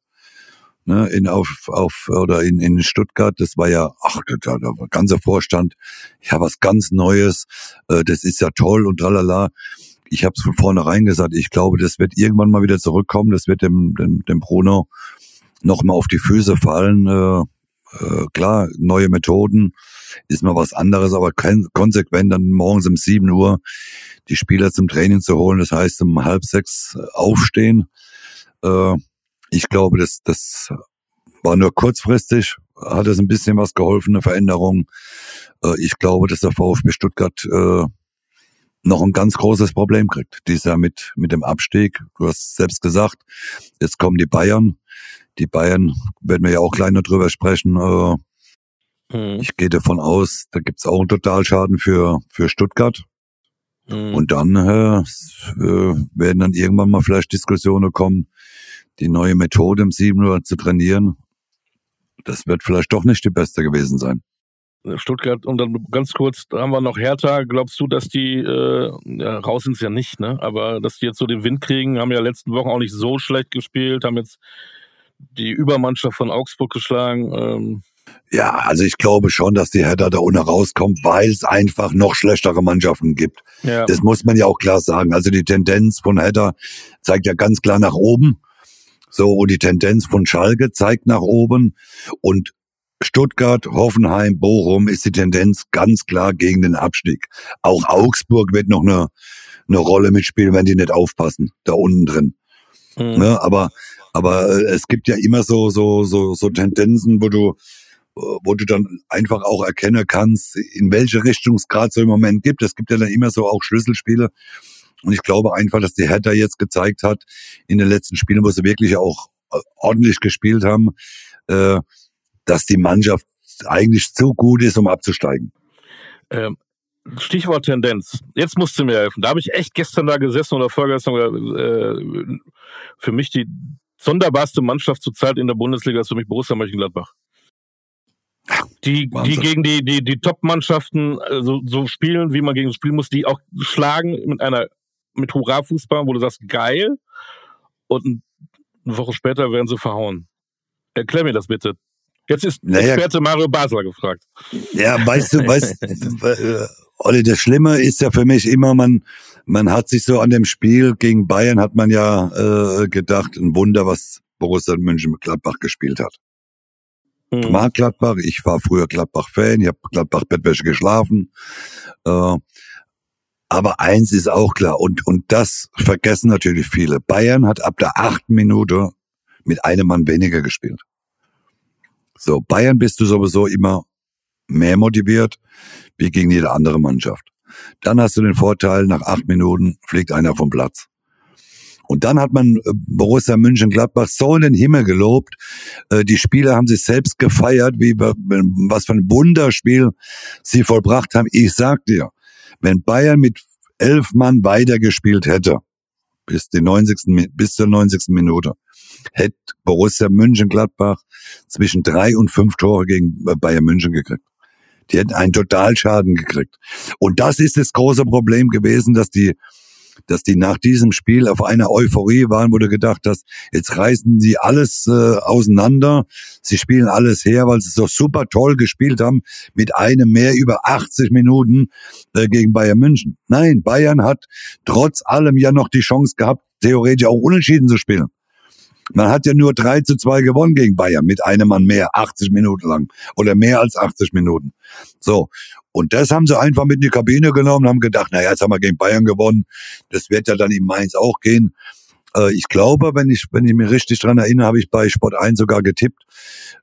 Ne, in auf, auf oder in, in Stuttgart, das war ja, ach, da war ganzer Vorstand, ja, was ganz Neues, äh, das ist ja toll und tralala. Ich habe es von vornherein gesagt, ich glaube, das wird irgendwann mal wieder zurückkommen, das wird dem, dem, dem Bruno nochmal auf die Füße fallen. Äh, äh, klar, neue Methoden ist mal was anderes, aber konsequent dann morgens um 7 Uhr die Spieler zum Training zu holen. Das heißt, um halb sechs äh, aufstehen. Äh, ich glaube, das, das war nur kurzfristig, hat es ein bisschen was geholfen, eine Veränderung. Äh, ich glaube, dass der VfB Stuttgart äh, noch ein ganz großes Problem kriegt. Dies Jahr mit, mit dem Abstieg. Du hast selbst gesagt, jetzt kommen die Bayern. Die Bayern werden wir ja auch gleich noch drüber sprechen. Äh, hm. Ich gehe davon aus, da gibt's auch einen Totalschaden für, für Stuttgart. Mhm. Und dann äh, äh, werden dann irgendwann mal vielleicht Diskussionen kommen, die neue Methode im 7 Uhr zu trainieren. Das wird vielleicht doch nicht die beste gewesen sein. Stuttgart und dann ganz kurz, da haben wir noch Hertha. Glaubst du, dass die, äh, ja, raus sind es ja nicht, ne? Aber dass die jetzt so den Wind kriegen, haben ja letzten Wochen auch nicht so schlecht gespielt, haben jetzt die Übermannschaft von Augsburg geschlagen. Ähm, ja, also ich glaube schon, dass die Hertha da ohne rauskommt, weil es einfach noch schlechtere Mannschaften gibt. Ja. Das muss man ja auch klar sagen. Also die Tendenz von Hertha zeigt ja ganz klar nach oben. So, und die Tendenz von Schalke zeigt nach oben. Und Stuttgart, Hoffenheim, Bochum ist die Tendenz ganz klar gegen den Abstieg. Auch Augsburg wird noch eine, eine Rolle mitspielen, wenn die nicht aufpassen, da unten drin. Mhm. Ja, aber, aber äh, es gibt ja immer so, so, so, so Tendenzen, wo du, wo du dann einfach auch erkennen kannst, in welche Richtung es gerade so im Moment gibt. Es gibt ja dann immer so auch Schlüsselspiele. Und ich glaube einfach, dass die Hertha jetzt gezeigt hat, in den letzten Spielen, wo sie wirklich auch äh, ordentlich gespielt haben, äh, dass die Mannschaft eigentlich zu gut ist, um abzusteigen. Ähm, Stichwort Tendenz. Jetzt musst du mir helfen. Da habe ich echt gestern da gesessen oder vorgestern. Äh, für mich die sonderbarste Mannschaft zurzeit in der Bundesliga ist für mich Borussia Mönchengladbach die, die gegen die, die, die Top-Mannschaften äh, so, so spielen, wie man gegen spielen muss, die auch schlagen mit einer, mit Hurra-Fußball, wo du sagst, geil. Und eine Woche später werden sie verhauen. Erklär mir das bitte. Jetzt ist naja, Experte Mario Basler gefragt. Ja, weißt du, weißt, äh, Olli, das Schlimme ist ja für mich immer, man, man hat sich so an dem Spiel gegen Bayern hat man ja äh, gedacht, ein Wunder, was Borussia München mit Gladbach gespielt hat. Mhm. Mag Gladbach, ich war früher Gladbach-Fan, ich habe Gladbach-Bettwäsche geschlafen. Äh, aber eins ist auch klar, und, und das vergessen natürlich viele. Bayern hat ab der achten Minute mit einem Mann weniger gespielt. So, Bayern bist du sowieso immer mehr motiviert wie gegen jede andere Mannschaft. Dann hast du den Vorteil, nach acht Minuten fliegt einer vom Platz. Und dann hat man äh, Borussia München-Gladbach so in den Himmel gelobt. Äh, die Spieler haben sich selbst gefeiert, wie was für ein Wunderspiel sie vollbracht haben. Ich sag dir, wenn Bayern mit elf Mann weitergespielt hätte, bis, die 90. bis zur 90. Minute, hätte Borussia München-Gladbach zwischen drei und fünf Tore gegen äh, Bayern München gekriegt. Die hätten einen Totalschaden gekriegt. Und das ist das große Problem gewesen, dass die dass die nach diesem Spiel auf einer Euphorie waren, wo du gedacht hast, jetzt reißen sie alles äh, auseinander, sie spielen alles her, weil sie so super toll gespielt haben mit einem mehr über 80 Minuten äh, gegen Bayern München. Nein, Bayern hat trotz allem ja noch die Chance gehabt, theoretisch auch unentschieden zu spielen. Man hat ja nur 3 zu 2 gewonnen gegen Bayern mit einem Mann mehr, 80 Minuten lang. Oder mehr als 80 Minuten. So. Und das haben sie einfach mit in die Kabine genommen und haben gedacht, naja, jetzt haben wir gegen Bayern gewonnen. Das wird ja dann in Mainz auch gehen. Äh, ich glaube, wenn ich, wenn ich mich richtig dran erinnere, habe ich bei Sport 1 sogar getippt,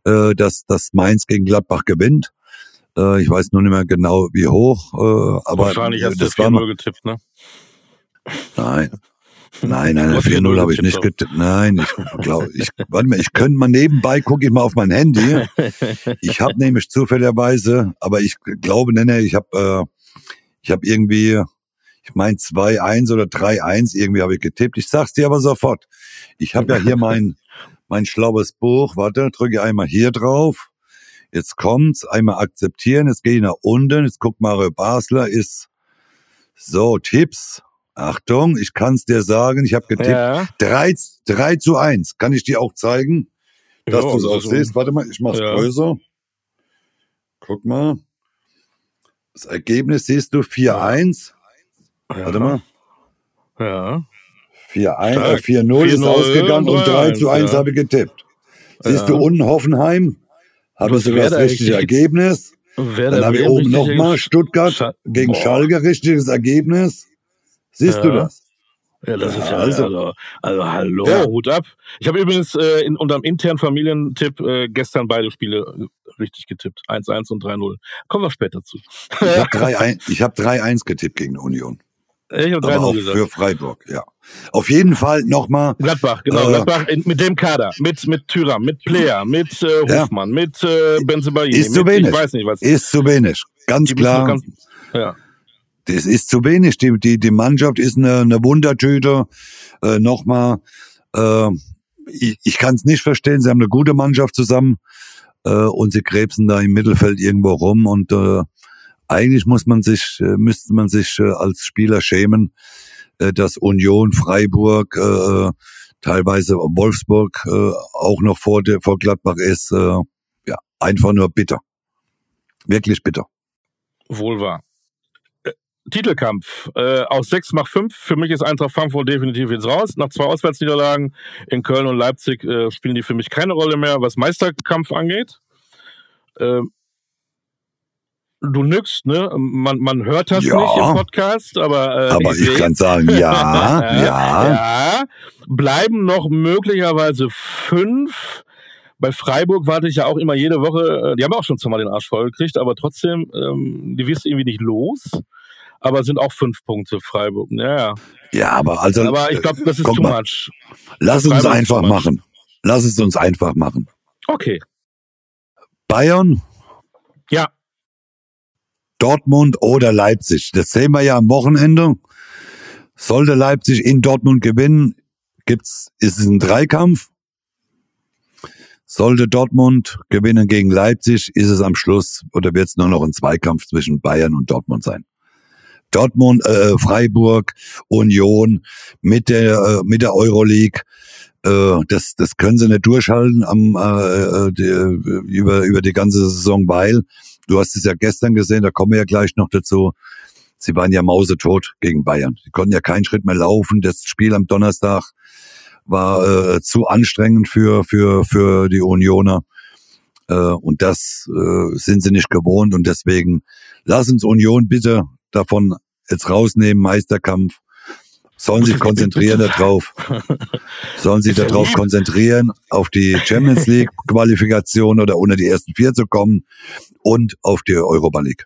äh, dass, dass Mainz gegen Gladbach gewinnt. Äh, ich weiß nur nicht mehr genau, wie hoch. Aber Wahrscheinlich hast das du war 4-0 getippt, ne? Nein. Nein, nein, Du hast 4-0 habe ich 4-0 nicht getippt. Nein, ich glaube, ich, warte mal, ich könnte mal nebenbei, gucke ich mal auf mein Handy. Ich habe nämlich zufälligerweise, aber ich glaube, nee, nee, ich habe äh, ich habe irgendwie, ich meine 2-1 oder 3-1 irgendwie habe ich getippt. Ich sag's dir aber sofort. Ich habe ja hier mein mein schlaues Buch. Warte, drücke einmal hier drauf. Jetzt kommt's, einmal akzeptieren. Jetzt gehe ich nach unten. Jetzt guckt Mario Basler ist so Tipps. Achtung, ich kann's dir sagen. Ich habe getippt Ja. 3, 3 zu 1. Kann ich dir auch zeigen, dass Ja, du es auch also- siehst? Warte mal, ich mach's Ja. größer. Guck mal. Das Ergebnis siehst du 4-1. Warte mal. Ja. 4-1, Stark. äh, 4-0 ist 4-0 ausgegangen und 3 zu 1 ja. habe ich getippt. Siehst Ja. du unten Hoffenheim? Habe sogar das richtige Ergebnis. Dann habe ich oben nochmal Stuttgart Scha- gegen Boah. Schalke richtiges Ergebnis. Siehst du Ja. das? Ja, das ist Ja, ja also- also, also hallo, Ja. Hut ab. Ich habe übrigens äh, in unserem internen Familientipp äh, gestern beide Spiele äh, richtig getippt. 1-1 und 3-0. Kommen wir später zu. Ich habe 3-1 ich hab 3-1 getippt gegen Union. Ich habe Aber 3-0 auch gesagt. für Freiburg, ja. Auf jeden Fall nochmal, Gladbach, genau. Äh, Gladbach in, mit dem Kader. Mit, mit Thüram, mit Player, mit äh, Ja. Hofmann, mit äh, Benzebaini. Ist zu wenig. Ich weiß nicht, was. ist zu wenig. Ganz klar, ganz- ja. Das ist zu wenig. Die, die, die Mannschaft ist eine, eine Wundertüte. Äh, nochmal, äh, ich, ich kann es nicht verstehen. Sie haben eine gute Mannschaft zusammen äh, und sie krebsen da im Mittelfeld irgendwo rum. Und äh, eigentlich muss man sich, äh, müsste man sich äh, als Spieler schämen, äh, dass Union, Freiburg, äh, teilweise Wolfsburg äh, auch noch vor, der, vor Gladbach ist. Äh, ja, einfach nur bitter. Wirklich bitter. Wohl wahr. Äh, Titelkampf. Äh, aus 6 macht 5. Für mich ist Eintracht Frankfurt definitiv jetzt raus. Nach zwei Auswärtsniederlagen in Köln und Leipzig äh, spielen die für mich keine Rolle mehr, was Meisterkampf angeht. Ähm, du nix, ne? Man, man hört das Ja. nicht im Podcast, aber, äh, Aber ich seh's. kann sagen, ja, ja. ja. Bleiben noch möglicherweise fünf. Bei Freiburg warte ich ja auch immer jede Woche, äh, die haben auch schon zweimal den Arsch voll gekriegt, aber trotzdem, ähm, die wirst du irgendwie nicht los. Aber sind auch fünf Punkte Freiburg. Ja, ja. Ja, aber also, Aber ich glaube, das ist too mal. much. lass uns Freiburg einfach machen. Lass es uns einfach machen. Okay. Bayern, Ja, Dortmund oder Leipzig. Das sehen wir ja am Wochenende. Sollte Leipzig in Dortmund gewinnen, gibt's, ist es ein Dreikampf. Sollte Dortmund gewinnen gegen Leipzig, ist es am Schluss oder wird es nur noch ein Zweikampf zwischen Bayern und Dortmund sein. Dortmund, äh, Freiburg, Union mit der äh, mit der Euroleague, äh, das das können sie nicht durchhalten am äh, äh, die, über über die ganze Saison, weil du hast es ja gestern gesehen, da kommen wir ja gleich noch dazu. Sie waren ja mausetot gegen Bayern. Sie konnten ja keinen Schritt mehr laufen. Das Spiel am Donnerstag war äh, zu anstrengend für für für die Unioner. Äh, und das äh, sind sie nicht gewohnt und deswegen lass uns Union bitte davon jetzt rausnehmen, Meisterkampf. Sollen sich konzentrieren darauf. Sollen sich darauf konzentrieren, auf die Champions League Qualifikation oder unter die ersten vier zu kommen und auf die Europa League.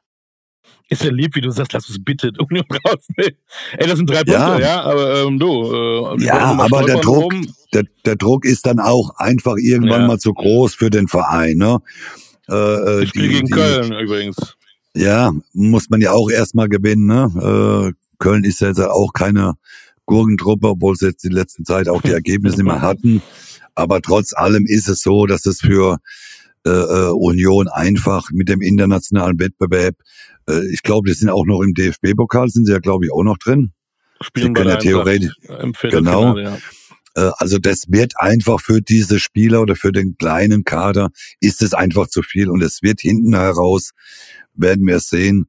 ist ja lieb, wie du sagst, lass uns bitte Union rausnehmen. Ey, das sind drei Punkte, Ja. ja, aber ähm, du. Äh, Ja, aber der Druck, der, der Druck ist dann auch einfach irgendwann Ja. mal zu groß für den Verein. Ne? Äh, äh, Ich spiele die- gegen die- Köln übrigens. Ja, muss man ja auch erstmal gewinnen. Ne? Äh, Köln ist ja jetzt auch keine Gurkentruppe, obwohl sie jetzt die letzten Zeit auch die Ergebnisse nicht mehr hatten. Aber trotz allem ist es so, dass es für äh, äh, Union einfach mit dem internationalen Wettbewerb, äh, ich glaube, die sind auch noch im DFB-Pokal, sind sie ja, glaube ich, auch noch drin. Spielen können ja theoretisch, Viertelfinale, ja. äh, also das wird einfach für diese Spieler oder für den kleinen Kader ist es einfach zu viel und es wird hinten heraus werden wir sehen,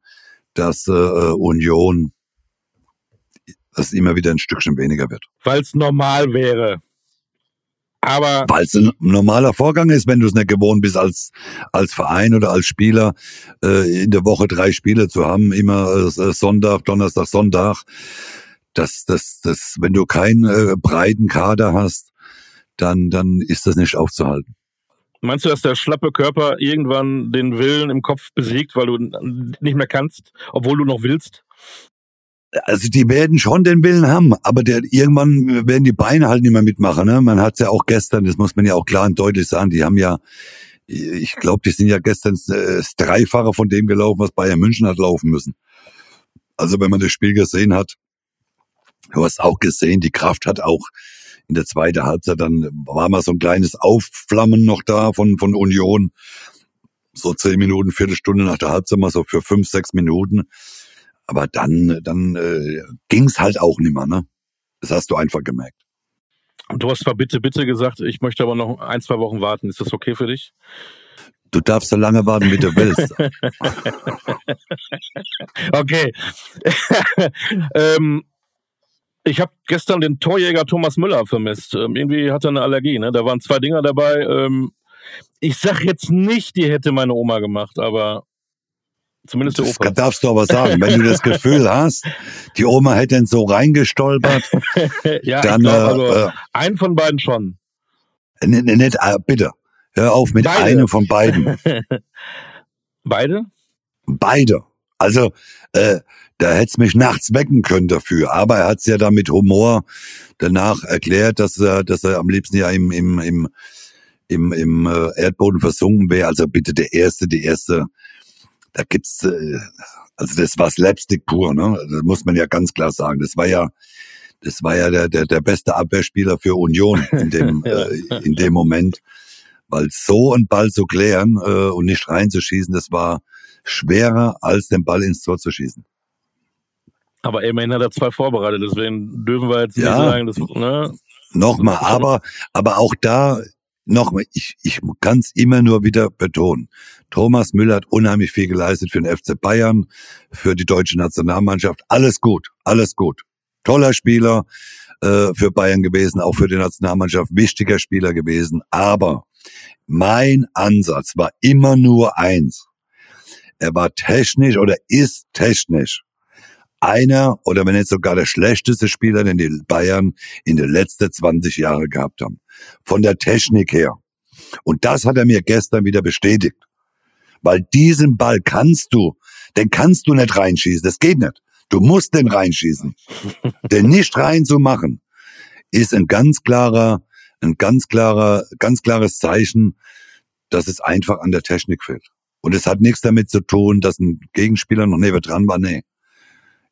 dass äh, äh, Union das immer wieder ein Stückchen weniger wird. Weil es normal wäre. Aber weil es ein normaler Vorgang ist, wenn du es nicht gewohnt bist als als Verein oder als Spieler äh, in der Woche drei Spiele zu haben, immer äh, Sonntag, Donnerstag, Sonntag. Das das das wenn du keinen äh, breiten Kader hast, dann dann ist das nicht aufzuhalten. Meinst du, dass der schlappe Körper irgendwann den Willen im Kopf besiegt, weil du nicht mehr kannst, obwohl du noch willst? Also die werden schon den Willen haben, aber der, irgendwann werden die Beine halt nicht mehr mitmachen. Ne? Man hat ja auch gestern, das muss man ja auch klar und deutlich sagen, die haben ja, ich glaube, die sind ja gestern äh, das Dreifache von dem gelaufen, was Bayern München hat laufen müssen. Also wenn man das Spiel gesehen hat, du hast auch gesehen, die Kraft hat auch in der zweiten Halbzeit, dann war mal so ein kleines Aufflammen noch da von, von Union. So zehn Minuten, Viertelstunde nach der Halbzeit, mal so für fünf, sechs Minuten. Aber dann, dann äh, ging halt auch nicht mehr, ne? Das hast du einfach gemerkt. Du hast zwar bitte, bitte gesagt, ich möchte aber noch ein, zwei Wochen warten. Ist das okay für dich? Du darfst so lange warten, wie du willst. okay. ähm, ich habe gestern den Torjäger Thomas Müller vermisst. Ähm, irgendwie hat er eine Allergie. Ne? Da waren zwei Dinger dabei. Ähm, ich sag jetzt nicht, die hätte meine Oma gemacht, aber Zumindest der Opa. Das darfst du aber sagen. Wenn du das Gefühl hast, die Oma hätte ihn so reingestolpert, ja, dann. Glaub, also, äh, ein von beiden schon. Nicht, nicht, äh, bitte. Hör auf mit Beide. einem von beiden. Beide? Beide. Also, äh, da hätte es mich nachts wecken können dafür. Aber er hat es ja da mit Humor danach erklärt, dass er, dass er am liebsten ja im, im, im, im, im äh, Erdboden versunken wäre. Also bitte der erste, die erste da gibt's, äh, also das war Slapstick pur, ne? Das muss man ja ganz klar sagen. Das war ja, das war ja der, der, der beste Abwehrspieler für Union in dem, ja. äh, in dem Moment. Weil so einen Ball zu klären äh, und nicht reinzuschießen, das war schwerer, als den Ball ins Tor zu schießen. Aber immerhin hat er zwei vorbereitet, deswegen dürfen wir jetzt nicht sagen, dass, ne? Nochmal, aber, aber auch da nochmal, ich, ich kann es immer nur wieder betonen. Thomas Müller hat unheimlich viel geleistet für den FC Bayern, für die deutsche Nationalmannschaft. Alles gut, alles gut. Toller Spieler äh, für Bayern gewesen, auch für die Nationalmannschaft, wichtiger Spieler gewesen. Aber mein Ansatz war immer nur eins. Er war technisch oder ist technisch einer oder wenn nicht sogar der schlechteste Spieler, den die Bayern in den letzten 20 Jahren gehabt haben. Von der Technik her. Und das hat er mir gestern wieder bestätigt. Weil diesen Ball kannst du, den kannst du nicht reinschießen. Das geht nicht. Du musst den reinschießen. den nicht reinzumachen, ist ein ganz klarer, ein ganz klarer, ganz klares Zeichen, dass es einfach an der Technik fehlt. Und es hat nichts damit zu tun, dass ein Gegenspieler noch neben dran war. Nee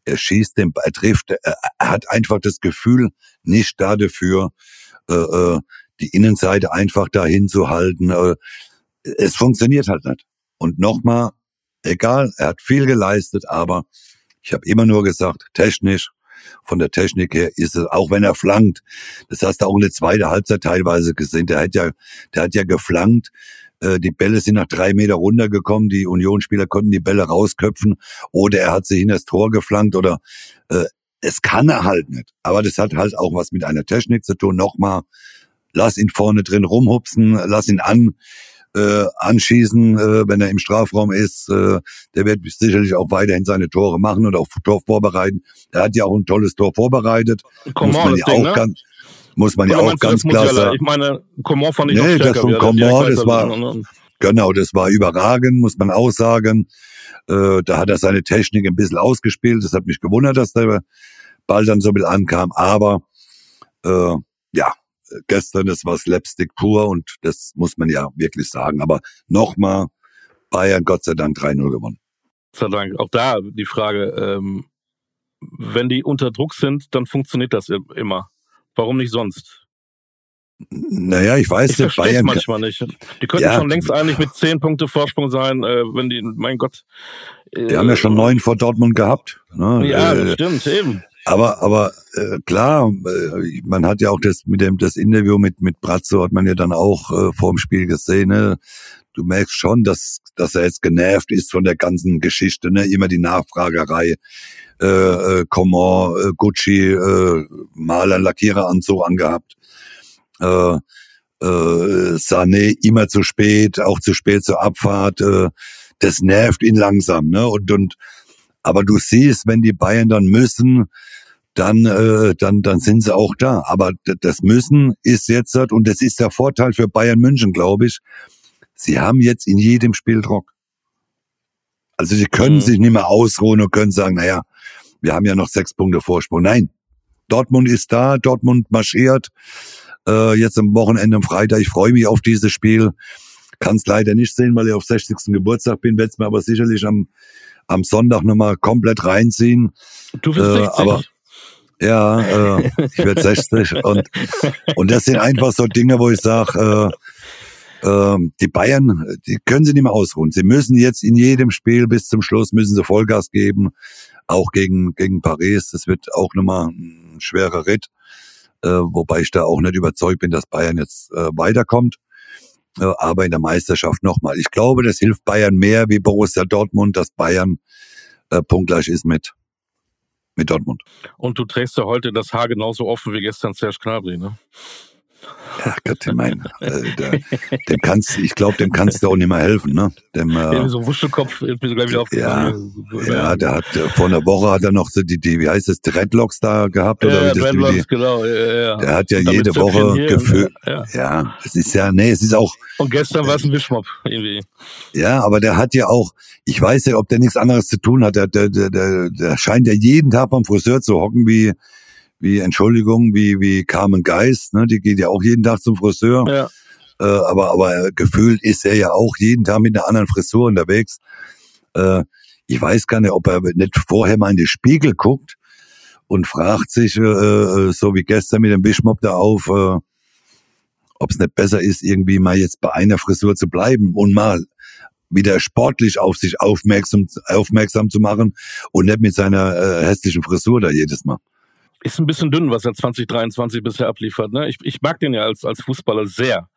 er schießt den, er trifft, er, er hat einfach das Gefühl, nicht da dafür, äh, äh, die Innenseite einfach dahin zu halten. Äh, es funktioniert halt nicht. Und nochmal, egal, er hat viel geleistet, aber ich habe immer nur gesagt, technisch, von der Technik her ist es, auch wenn er flankt, das hast du auch in der zweiten Halbzeit teilweise gesehen, der hat ja, der hat ja geflankt, äh, die Bälle sind nach drei Meter runtergekommen, die Unionsspieler konnten die Bälle rausköpfen oder er hat sie hin das Tor geflankt oder äh, es kann er halt nicht. Aber das hat halt auch was mit einer Technik zu tun. Nochmal, lass ihn vorne drin rumhupsen, lass ihn an, äh, anschießen, äh, wenn er im Strafraum ist. Äh, der wird sicherlich auch weiterhin seine Tore machen oder auch Tor vorbereiten. Er hat ja auch ein tolles Tor vorbereitet. Muss man ja auch ne? ganz, muss man Oder ja auch ganz klar sagen. Ich meine, Coman fand ich nee, noch das von Coman, das war, genau, das war überragend, muss man auch sagen. Äh, da hat er seine Technik ein bisschen ausgespielt. Das hat mich gewundert, dass der Ball dann so viel ankam. Aber äh, ja, gestern, das war Slapstick pur und das muss man ja wirklich sagen. Aber nochmal, Bayern Gott sei Dank 3-0 gewonnen. Gott sei Dank. Auch da die Frage, ähm, wenn die unter Druck sind, dann funktioniert das immer. Warum nicht sonst? Naja, ich weiß, ich der Bayern manchmal nicht. Die könnten ja, schon längst eigentlich mit zehn Punkte Vorsprung sein, äh, wenn die, mein Gott. Äh, die haben ja schon neun vor Dortmund gehabt. Ne? Ja, äh, das stimmt, eben. Aber, aber äh, klar, äh, man hat ja auch das mit dem das Interview mit mit Brazzo hat man ja dann auch äh, vor dem Spiel gesehen. Ne? Du merkst schon, dass dass er jetzt genervt ist von der ganzen Geschichte. Ne? Immer die Nachfragerei äh, äh, Coman, äh, Gucci, äh, Maler, Lackiereranzug angehabt. Äh, äh, Sané immer zu spät, auch zu spät zur Abfahrt. Äh, das nervt ihn langsam, ne? Und und aber du siehst, wenn die Bayern dann müssen, dann äh, dann dann sind sie auch da. Aber das müssen ist jetzt und das ist der Vorteil für Bayern München, glaube ich. Sie haben jetzt in jedem Spiel Druck. Also sie können mhm. sich nicht mehr ausruhen und können sagen, naja, wir haben ja noch sechs Punkte Vorsprung. Nein, Dortmund ist da, Dortmund marschiert. Äh, jetzt am Wochenende, am Freitag, ich freue mich auf dieses Spiel. Kann es leider nicht sehen, weil ich auf 60. Geburtstag bin, werde es mir aber sicherlich am, am Sonntag nochmal komplett reinziehen. Du bist äh, 60. Aber ja, äh, ich werde 60 und und das sind einfach so Dinge, wo ich sage, äh, äh, die Bayern, die können sie nicht mehr ausruhen. Sie müssen jetzt in jedem Spiel bis zum Schluss müssen sie Vollgas geben auch gegen, gegen Paris. Das wird auch nochmal ein schwerer Ritt, äh, wobei ich da auch nicht überzeugt bin, dass Bayern jetzt äh, weiterkommt. Äh, aber in der Meisterschaft nochmal. Ich glaube, das hilft Bayern mehr wie Borussia Dortmund, dass Bayern äh, punktgleich ist mit, mit Dortmund. Und du trägst ja heute das Haar genauso offen wie gestern Serge Gnabry, ne? Ja Gott, ich meine, äh, dem kannst, ich glaube, dem kannst du auch nicht mehr helfen, ne? Dem, äh, so Wuschelkopf, ist mir gleich wieder aufgefallen. Ja, ja, der hat äh, vor einer Woche hat er noch so die, die wie heißt es, Dreadlocks da gehabt ja, oder wie das Dreadlocks, die, genau. Ja, ja. Der hat ja jede Woche gefühlt. Ja. ja, es ist ja, nee, es ist auch. Und gestern war es ein Wischmopp irgendwie. Ja, aber der hat ja auch, ich weiß ja, ob der nichts anderes zu tun hat. Der, der, der, der scheint ja jeden Tag beim Friseur zu hocken wie wie Entschuldigung, wie, wie Carmen Geist, ne? die geht ja auch jeden Tag zum Friseur. Ja. Äh, aber, aber gefühlt ist er ja auch jeden Tag mit einer anderen Frisur unterwegs. Äh, ich weiß gar nicht, ob er nicht vorher mal in den Spiegel guckt und fragt sich, äh, äh so wie gestern mit dem Bischmob da auf, äh, ob es nicht besser ist, irgendwie mal jetzt bei einer Frisur zu bleiben und mal wieder sportlich auf sich aufmerksam, aufmerksam zu machen und nicht mit seiner äh, hässlichen Frisur da jedes Mal ist ein bisschen dünn, was er 2023 bisher abliefert. Ne? Ich, ich mag den ja als, als Fußballer sehr.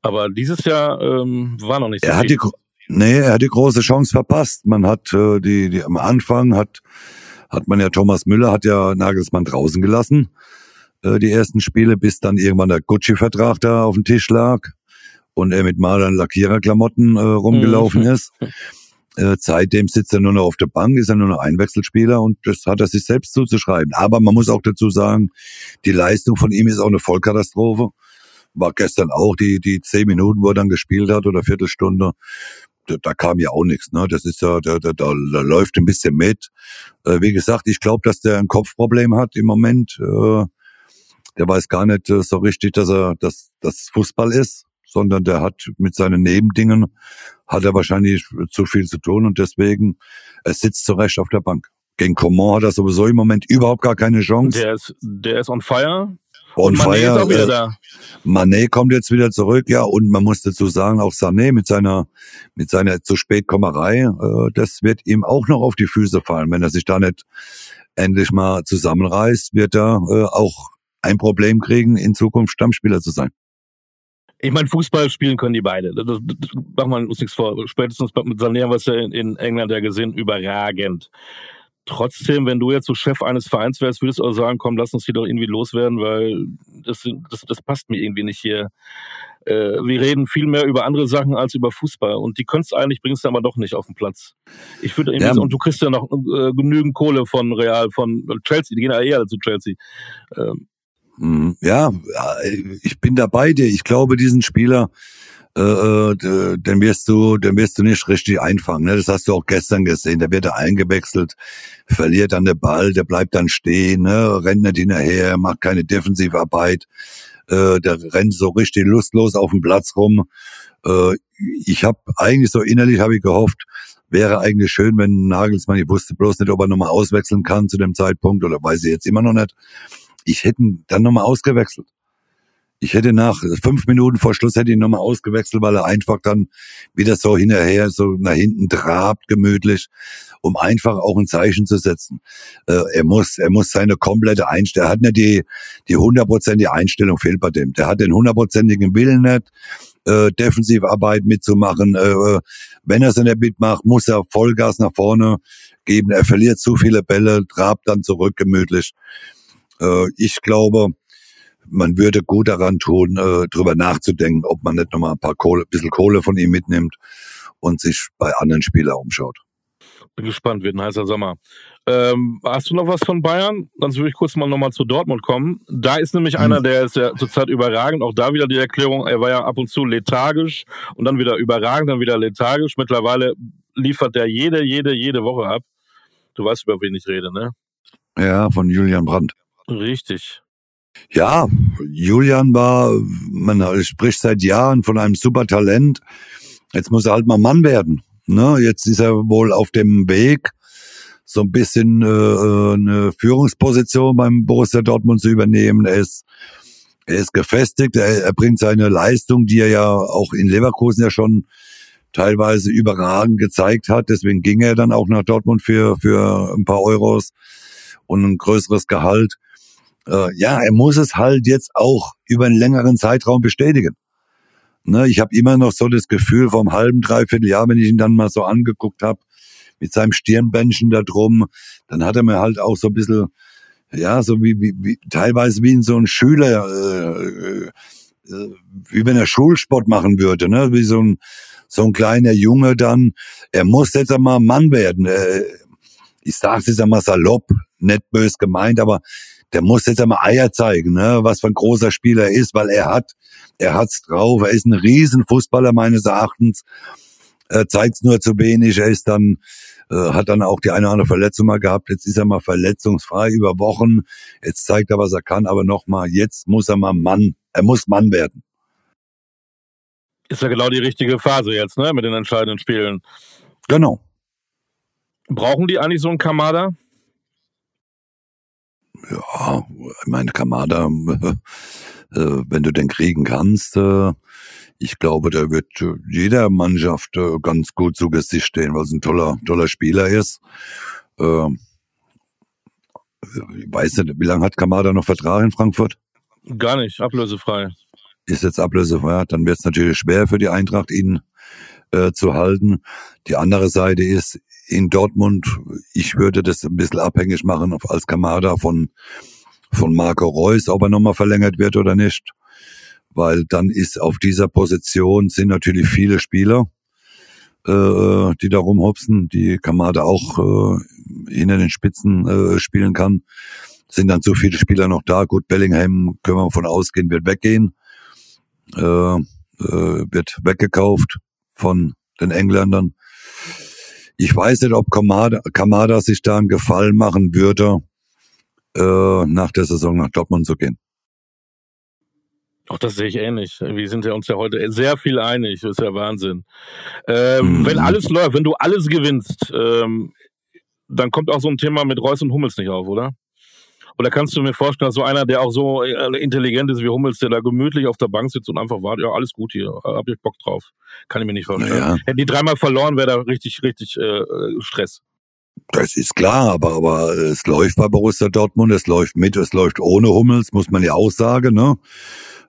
Aber dieses Jahr ähm, war noch nicht so er hat Die, nee, er hat die große Chance verpasst. Man hat äh, die, die am Anfang hat, hat man ja Thomas Müller, hat ja Nagelsmann draußen gelassen. Äh, die ersten Spiele, bis dann irgendwann der Gucci-Vertrag da auf dem Tisch lag und er mit Malern Lackiererklamotten äh, rumgelaufen mhm. ist. Äh, seitdem sitzt er nur noch auf der Bank, ist er nur noch Einwechselspieler und das hat er sich selbst zuzuschreiben. Aber man muss auch dazu sagen, die Leistung von ihm ist auch eine Vollkatastrophe. War gestern auch die, die zehn Minuten, wo er dann gespielt hat oder Viertelstunde. Da, da kam ja auch nichts. Ne? Das ist ja, da, da, da, läuft ein bisschen mit. Äh, wie gesagt, ich glaube, dass der ein Kopfproblem hat im Moment. Äh, der weiß gar nicht äh, so richtig, dass er, dass das Fußball ist sondern der hat mit seinen Nebendingen, hat er wahrscheinlich zu viel zu tun und deswegen, er sitzt zu Recht auf der Bank. Gegen Coman hat er sowieso im Moment überhaupt gar keine Chance. Der ist, der ist on fire. On Mané fire. Ist auch wieder äh, da. Mané kommt jetzt wieder zurück, ja, und man muss dazu sagen, auch Sané mit seiner, mit seiner zu spät Kommerei, äh, das wird ihm auch noch auf die Füße fallen. Wenn er sich da nicht endlich mal zusammenreißt, wird er äh, auch ein Problem kriegen, in Zukunft Stammspieler zu sein. Ich meine, Fußball spielen können die beide. Das, das, das machen wir uns nichts vor. Spätestens mit Sané wir es ja in, in England ja gesehen, überragend. Trotzdem, wenn du jetzt so Chef eines Vereins wärst, würdest du auch sagen, komm, lass uns hier doch irgendwie loswerden, weil das, das, das passt mir irgendwie nicht hier. Äh, wir reden viel mehr über andere Sachen als über Fußball und die könntest eigentlich, bringst du aber doch nicht auf den Platz. Ich würde ja. und du kriegst ja noch äh, genügend Kohle von Real, von Chelsea, die gehen ja eher zu Chelsea. Ähm. Ja, ich bin da bei dir. Ich glaube, diesen Spieler, äh, äh den wirst du, den wirst du nicht richtig einfangen. Ne? Das hast du auch gestern gesehen. Der wird da eingewechselt, verliert dann den Ball, der bleibt dann stehen, ne? rennt nicht hinterher, macht keine Defensivarbeit. Äh, der rennt so richtig lustlos auf dem Platz rum. Äh, ich habe eigentlich so innerlich habe ich gehofft, wäre eigentlich schön, wenn Nagelsmann, ich wusste bloß nicht, ob er nochmal auswechseln kann zu dem Zeitpunkt oder weiß ich jetzt immer noch nicht ich hätte ihn dann nochmal ausgewechselt. Ich hätte nach fünf Minuten vor Schluss hätte ihn nochmal ausgewechselt, weil er einfach dann wieder so hinterher, so nach hinten trabt, gemütlich, um einfach auch ein Zeichen zu setzen. Äh, er muss, er muss seine komplette Einstellung, er hat nicht die, die hundertprozentige Einstellung fehlt bei dem. Der hat den hundertprozentigen Willen nicht, äh, Defensivarbeit mitzumachen. Äh, wenn er es nicht mitmacht, muss er Vollgas nach vorne geben. Er verliert zu viele Bälle, trabt dann zurück gemütlich. Äh, ich glaube, man würde gut daran tun, äh, drüber nachzudenken, ob man nicht nochmal ein paar Kohle, bisschen Kohle von ihm mitnimmt und sich bei anderen Spielern umschaut. Bin gespannt, wird ein heißer Sommer. Ähm, hast du noch was von Bayern? Dann würde ich kurz mal nochmal zu Dortmund kommen. Da ist nämlich hm. einer, der ist ja zurzeit überragend. Auch da wieder die Erklärung, er war ja ab und zu lethargisch und dann wieder überragend, dann wieder lethargisch. Mittlerweile liefert er jede, jede, jede Woche ab. Du weißt, über wen ich rede, ne? Ja, von Julian Brandt. Richtig. Ja, Julian war, man spricht seit Jahren von einem super Talent. Jetzt muss er halt mal Mann werden. Ne? Jetzt ist er wohl auf dem Weg, so ein bisschen äh, äh, eine Führungsposition beim Borussia Dortmund zu übernehmen. Er ist, er ist gefestigt, er, er bringt seine Leistung, die er ja auch in Leverkusen ja schon teilweise überragend gezeigt hat. Deswegen ging er dann auch nach Dortmund für, für ein paar Euros und ein größeres Gehalt. Äh, ja, er muss es halt jetzt auch über einen längeren Zeitraum bestätigen. Ne, ich habe immer noch so das Gefühl vom halben, dreiviertel Jahr, wenn ich ihn dann mal so angeguckt habe, mit seinem Stirnbändchen da drum, dann hat er mir halt auch so ein bisschen, ja, so wie, wie, wie teilweise wie in so ein Schüler, äh, äh, wie wenn er Schulsport machen würde, ne? Wie so ein, so ein kleiner Junge dann. Er muss jetzt einmal Mann werden. Äh, ich sag's jetzt einmal salopp, nicht bös gemeint, aber der muss jetzt einmal Eier zeigen, ne, was für ein großer Spieler er ist, weil er hat, er hat's drauf, er ist ein Riesenfußballer meines Erachtens, er zeigt's nur zu wenig, er ist dann, äh, hat dann auch die eine oder andere Verletzung mal gehabt, jetzt ist er mal verletzungsfrei über Wochen, jetzt zeigt er, was er kann, aber nochmal, jetzt muss er mal Mann, er muss Mann werden. Ist ja genau die richtige Phase jetzt, ne, mit den entscheidenden Spielen. Genau. Brauchen die eigentlich so einen Kamada? Ja, ich meine, Kamada, äh, wenn du den kriegen kannst, äh, ich glaube, da wird jeder Mannschaft äh, ganz gut zu Gesicht stehen, weil es ein toller, toller Spieler ist. Ich weiß nicht, wie lange hat Kamada noch Vertrag in Frankfurt? Gar nicht, ablösefrei. Ist jetzt ablösefrei, dann wird es natürlich schwer für die Eintracht, ihn äh, zu halten. Die andere Seite ist, in Dortmund, ich würde das ein bisschen abhängig machen als Kamada von, von Marco Reus, ob er nochmal verlängert wird oder nicht. Weil dann ist auf dieser Position sind natürlich viele Spieler, äh, die da rumhopsen, die Kamada auch äh, hinter den Spitzen äh, spielen kann. Sind dann so viele Spieler noch da. Gut, Bellingham können wir von ausgehen, wird weggehen. Äh, äh, wird weggekauft von den Engländern. Ich weiß nicht, ob Kamada, Kamada sich da einen Gefallen machen würde, äh, nach der Saison nach Dortmund zu gehen. Auch das sehe ich ähnlich. Wir sind ja uns ja heute sehr viel einig. Das ist ja Wahnsinn. Ähm, mhm. Wenn alles läuft, wenn du alles gewinnst, ähm, dann kommt auch so ein Thema mit Reus und Hummels nicht auf, oder? Oder kannst du mir vorstellen, dass so einer, der auch so äh, intelligent ist wie Hummels, der da gemütlich auf der Bank sitzt und einfach wartet, ja, alles gut hier, hab ich Bock drauf. Kann ich mir nicht vorstellen. Ja. Hätten die dreimal verloren, wäre da richtig, richtig äh, Stress. Das ist klar, aber, aber es läuft bei Borussia Dortmund, es läuft mit, es läuft ohne Hummels, muss man ja auch sagen, ne?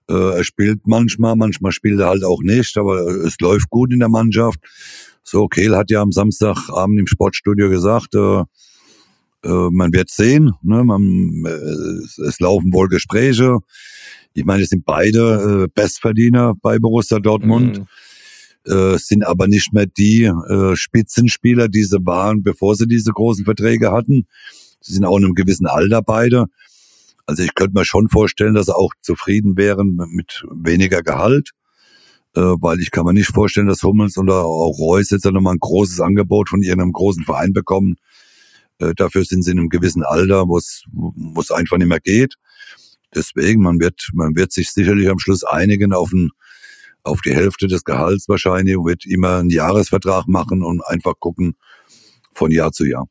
Äh, er spielt manchmal, manchmal spielt er halt auch nicht, aber es läuft gut in der Mannschaft. So, Kehl hat ja am Samstagabend im Sportstudio gesagt, äh, äh, man wird sehen. Ne? Man, äh, es laufen wohl Gespräche. Ich meine, es sind beide äh, Bestverdiener bei Borussia Dortmund. Mhm. Äh, sind aber nicht mehr die äh, Spitzenspieler, die sie waren, bevor sie diese großen Verträge hatten. Sie sind auch in einem gewissen Alter beide. Also ich könnte mir schon vorstellen, dass sie auch zufrieden wären mit weniger Gehalt, äh, weil ich kann mir nicht vorstellen, dass Hummels oder auch Reus jetzt nochmal ein großes Angebot von ihrem großen Verein bekommen, äh, dafür sind sie in einem gewissen Alter, wo es einfach nicht mehr geht. Deswegen, man wird, man wird sich sicherlich am Schluss einigen auf ein, auf die Hälfte des Gehalts wahrscheinlich und wird immer einen Jahresvertrag machen und einfach gucken von Jahr zu Jahr.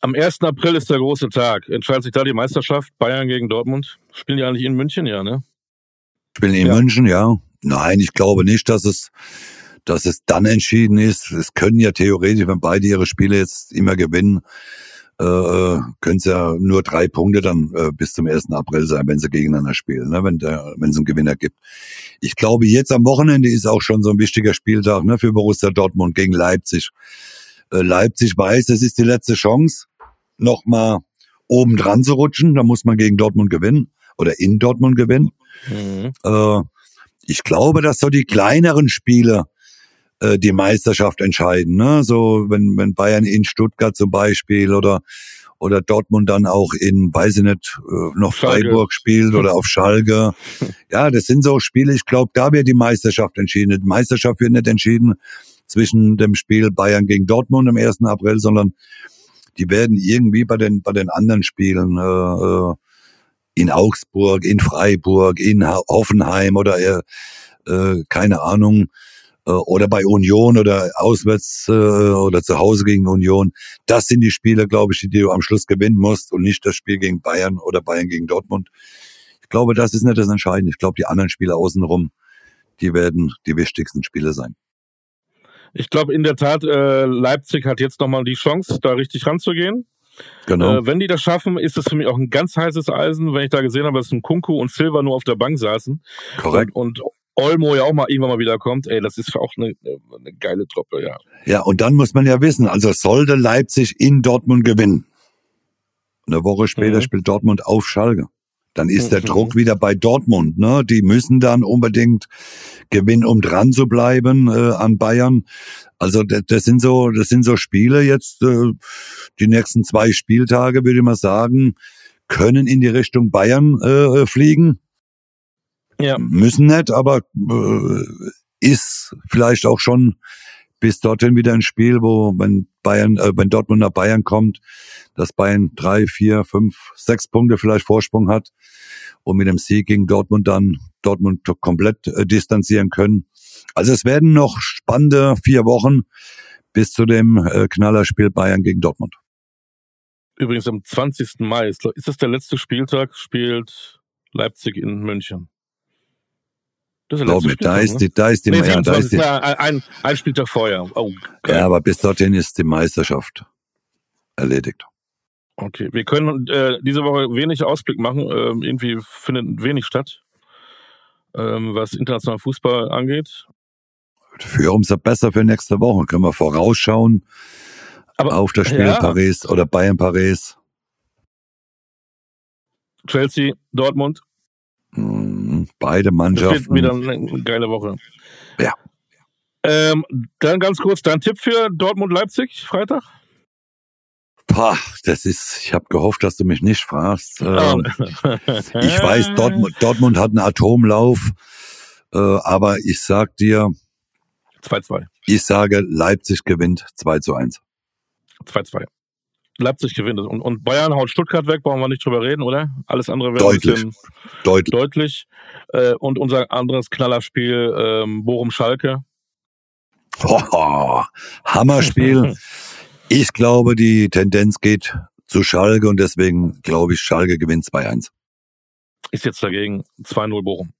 Am 1. April ist der große Tag. Entscheidet sich da die Meisterschaft Bayern gegen Dortmund? Spielen die eigentlich in München, ja, ne? Spielen in ja. München, ja. Nein, ich glaube nicht, dass es, dass es dann entschieden ist. Es können ja theoretisch, wenn beide ihre Spiele jetzt immer gewinnen, äh, äh können es ja nur drei Punkte dann äh, bis zum 1. April sein, wenn sie gegeneinander spielen, ne? wenn es einen Gewinner gibt. Ich glaube, jetzt am Wochenende ist auch schon so ein wichtiger Spieltag ne, für Borussia Dortmund gegen Leipzig. Äh, Leipzig weiß, das ist die letzte Chance, nochmal oben dran zu rutschen. Da muss man gegen Dortmund gewinnen. oder in Dortmund gewinnen. Mhm. Äh, ich glaube, dass so die kleineren Spiele äh, die Meisterschaft entscheiden. Ne? So wenn, wenn Bayern in Stuttgart zum Beispiel oder oder Dortmund dann auch in, weiß ich nicht, äh, noch Schalke. Freiburg spielt oder auf Schalke. Ja, das sind so Spiele, ich glaube, da wird die Meisterschaft entschieden. Die Meisterschaft wird nicht entschieden zwischen dem Spiel Bayern gegen Dortmund am 1. April, sondern die werden irgendwie bei den, bei den anderen Spielen äh, äh in Augsburg, in Freiburg, in Hoffenheim oder äh, äh, keine Ahnung, oder bei Union oder auswärts äh, oder zu Hause gegen Union. Das sind die Spiele, glaube ich, die du am Schluss gewinnen musst und nicht das Spiel gegen Bayern oder Bayern gegen Dortmund. Ich glaube, das ist nicht das Entscheidende. Ich glaube, die anderen Spiele außenrum, die werden die wichtigsten Spiele sein. Ich glaube in der Tat, äh, Leipzig hat jetzt nochmal die Chance, da richtig ranzugehen. Genau. Äh, wenn die das schaffen, ist das für mich auch ein ganz heißes Eisen, wenn ich da gesehen habe, dass ein Kunku und Silva nur auf der Bank saßen. Korrekt. Und, und Olmo ja auch mal irgendwann mal wiederkommt, ey, das ist auch eine, eine geile Truppe, ja. Ja, und dann muss man ja wissen, also sollte Leipzig in Dortmund gewinnen. Eine Woche später mhm. spielt Dortmund auf Schalke. Dann ist der mhm. Druck wieder bei Dortmund. Ne? Die müssen dann unbedingt gewinnen, um dran zu bleiben äh, an Bayern. Also das, das sind so, das sind so Spiele jetzt. Äh, die nächsten zwei Spieltage würde ich mal sagen, können in die Richtung Bayern äh, fliegen. Ja. Müssen nicht, aber äh, ist vielleicht auch schon bis dorthin wieder ein Spiel, wo wenn Bayern, äh, wenn Dortmund nach Bayern kommt, dass Bayern drei, vier, fünf, sechs Punkte vielleicht Vorsprung hat und mit dem Sieg gegen Dortmund dann Dortmund komplett äh, distanzieren können. Also es werden noch spannende vier Wochen bis zu dem äh, Knallerspiel Bayern gegen Dortmund. Übrigens am 20. Mai ist, ist das der letzte Spieltag, spielt Leipzig in München. Das ist glaube, da ist die, da ist die, nee, ja, da ist die, ein, ein Spieltag vorher. Oh, ja, aber bis dorthin ist die Meisterschaft erledigt. Okay, wir können äh, diese Woche wenig Ausblick machen. Ähm, irgendwie findet wenig statt, ähm, was internationalen Fußball angeht. Für umso besser für nächste Woche. Können wir vorausschauen aber, auf das Spiel ja. Paris oder Bayern Paris. Chelsea, Dortmund. Beide Mannschaften. Das wird wieder eine geile Woche. Ja. Ähm, dann ganz kurz dein Tipp für Dortmund-Leipzig, Freitag? Pah, das ist, ich habe gehofft, dass du mich nicht fragst. Ähm, ich weiß, Dortmund, Dortmund hat einen Atomlauf, äh, aber ich sag dir. 2-2. Ich sage, Leipzig gewinnt 2 zu 1. 2-2. Leipzig gewinnt. Und, und Bayern haut Stuttgart weg, brauchen wir nicht drüber reden, oder? Alles andere wäre deutlich. deutlich. deutlich. Äh, und unser anderes Knallerspiel, ähm, Bochum-Schalke. Hammerspiel. ich glaube, die Tendenz geht zu Schalke und deswegen glaube ich, Schalke gewinnt 2-1. Ist jetzt dagegen 2-0 Bochum.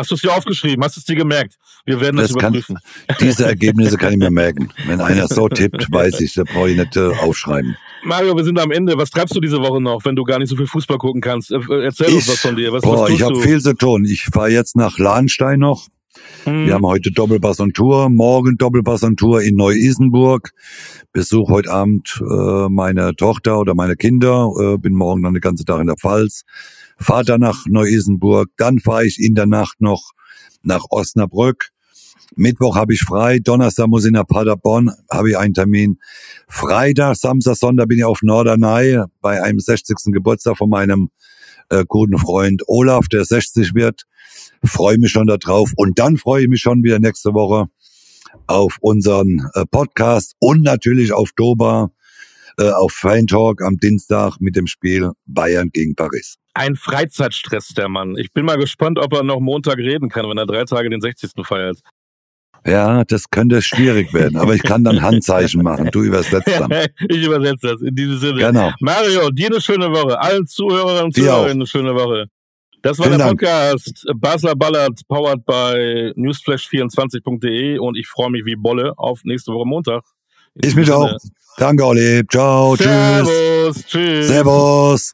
Hast du es dir aufgeschrieben? Hast du es dir gemerkt? Wir werden das, das überprüfen. Kann, diese Ergebnisse kann ich mir merken. Wenn einer so tippt, weiß ich, da brauche ich nicht äh, aufschreiben. Mario, wir sind am Ende. Was treibst du diese Woche noch, wenn du gar nicht so viel Fußball gucken kannst? Äh, erzähl ich, uns was von dir. Was, boah, was ich habe viel zu tun. Ich fahre jetzt nach Lahnstein noch. Hm. Wir haben heute Doppelpass und Tour, morgen Doppelpass und Tour in Neu-Isenburg. Besuch heute Abend äh, meine Tochter oder meine Kinder. Äh, bin morgen dann den ganzen Tag in der Pfalz fahre dann nach Neu-Isenburg, dann fahre ich in der Nacht noch nach Osnabrück. Mittwoch habe ich frei, Donnerstag muss ich nach Paderborn, habe ich einen Termin. Freitag, Samstag, Sonntag bin ich auf Norderney bei einem 60. Geburtstag von meinem äh, guten Freund Olaf, der 60 wird. Freue mich schon darauf. Und dann freue ich mich schon wieder nächste Woche auf unseren äh, Podcast und natürlich auf Doba, äh, auf Fein Talk am Dienstag mit dem Spiel Bayern gegen Paris ein Freizeitstress, der Mann. Ich bin mal gespannt, ob er noch Montag reden kann, wenn er drei Tage den 60. feiert. Ja, das könnte schwierig werden, aber ich kann dann Handzeichen machen. Du übersetzt dann. ich übersetze das in diesem Sinne. Genau. Mario, dir eine schöne Woche. Allen Zuhörern und Zuhörerinnen eine schöne Woche. Das war Vielen der Podcast Dank. Basler Ballard, powered by newsflash24.de und ich freue mich wie Bolle auf nächste Woche Montag. Ich mich auch. Danke, Olli. Ciao, Servus, tschüss. Servus.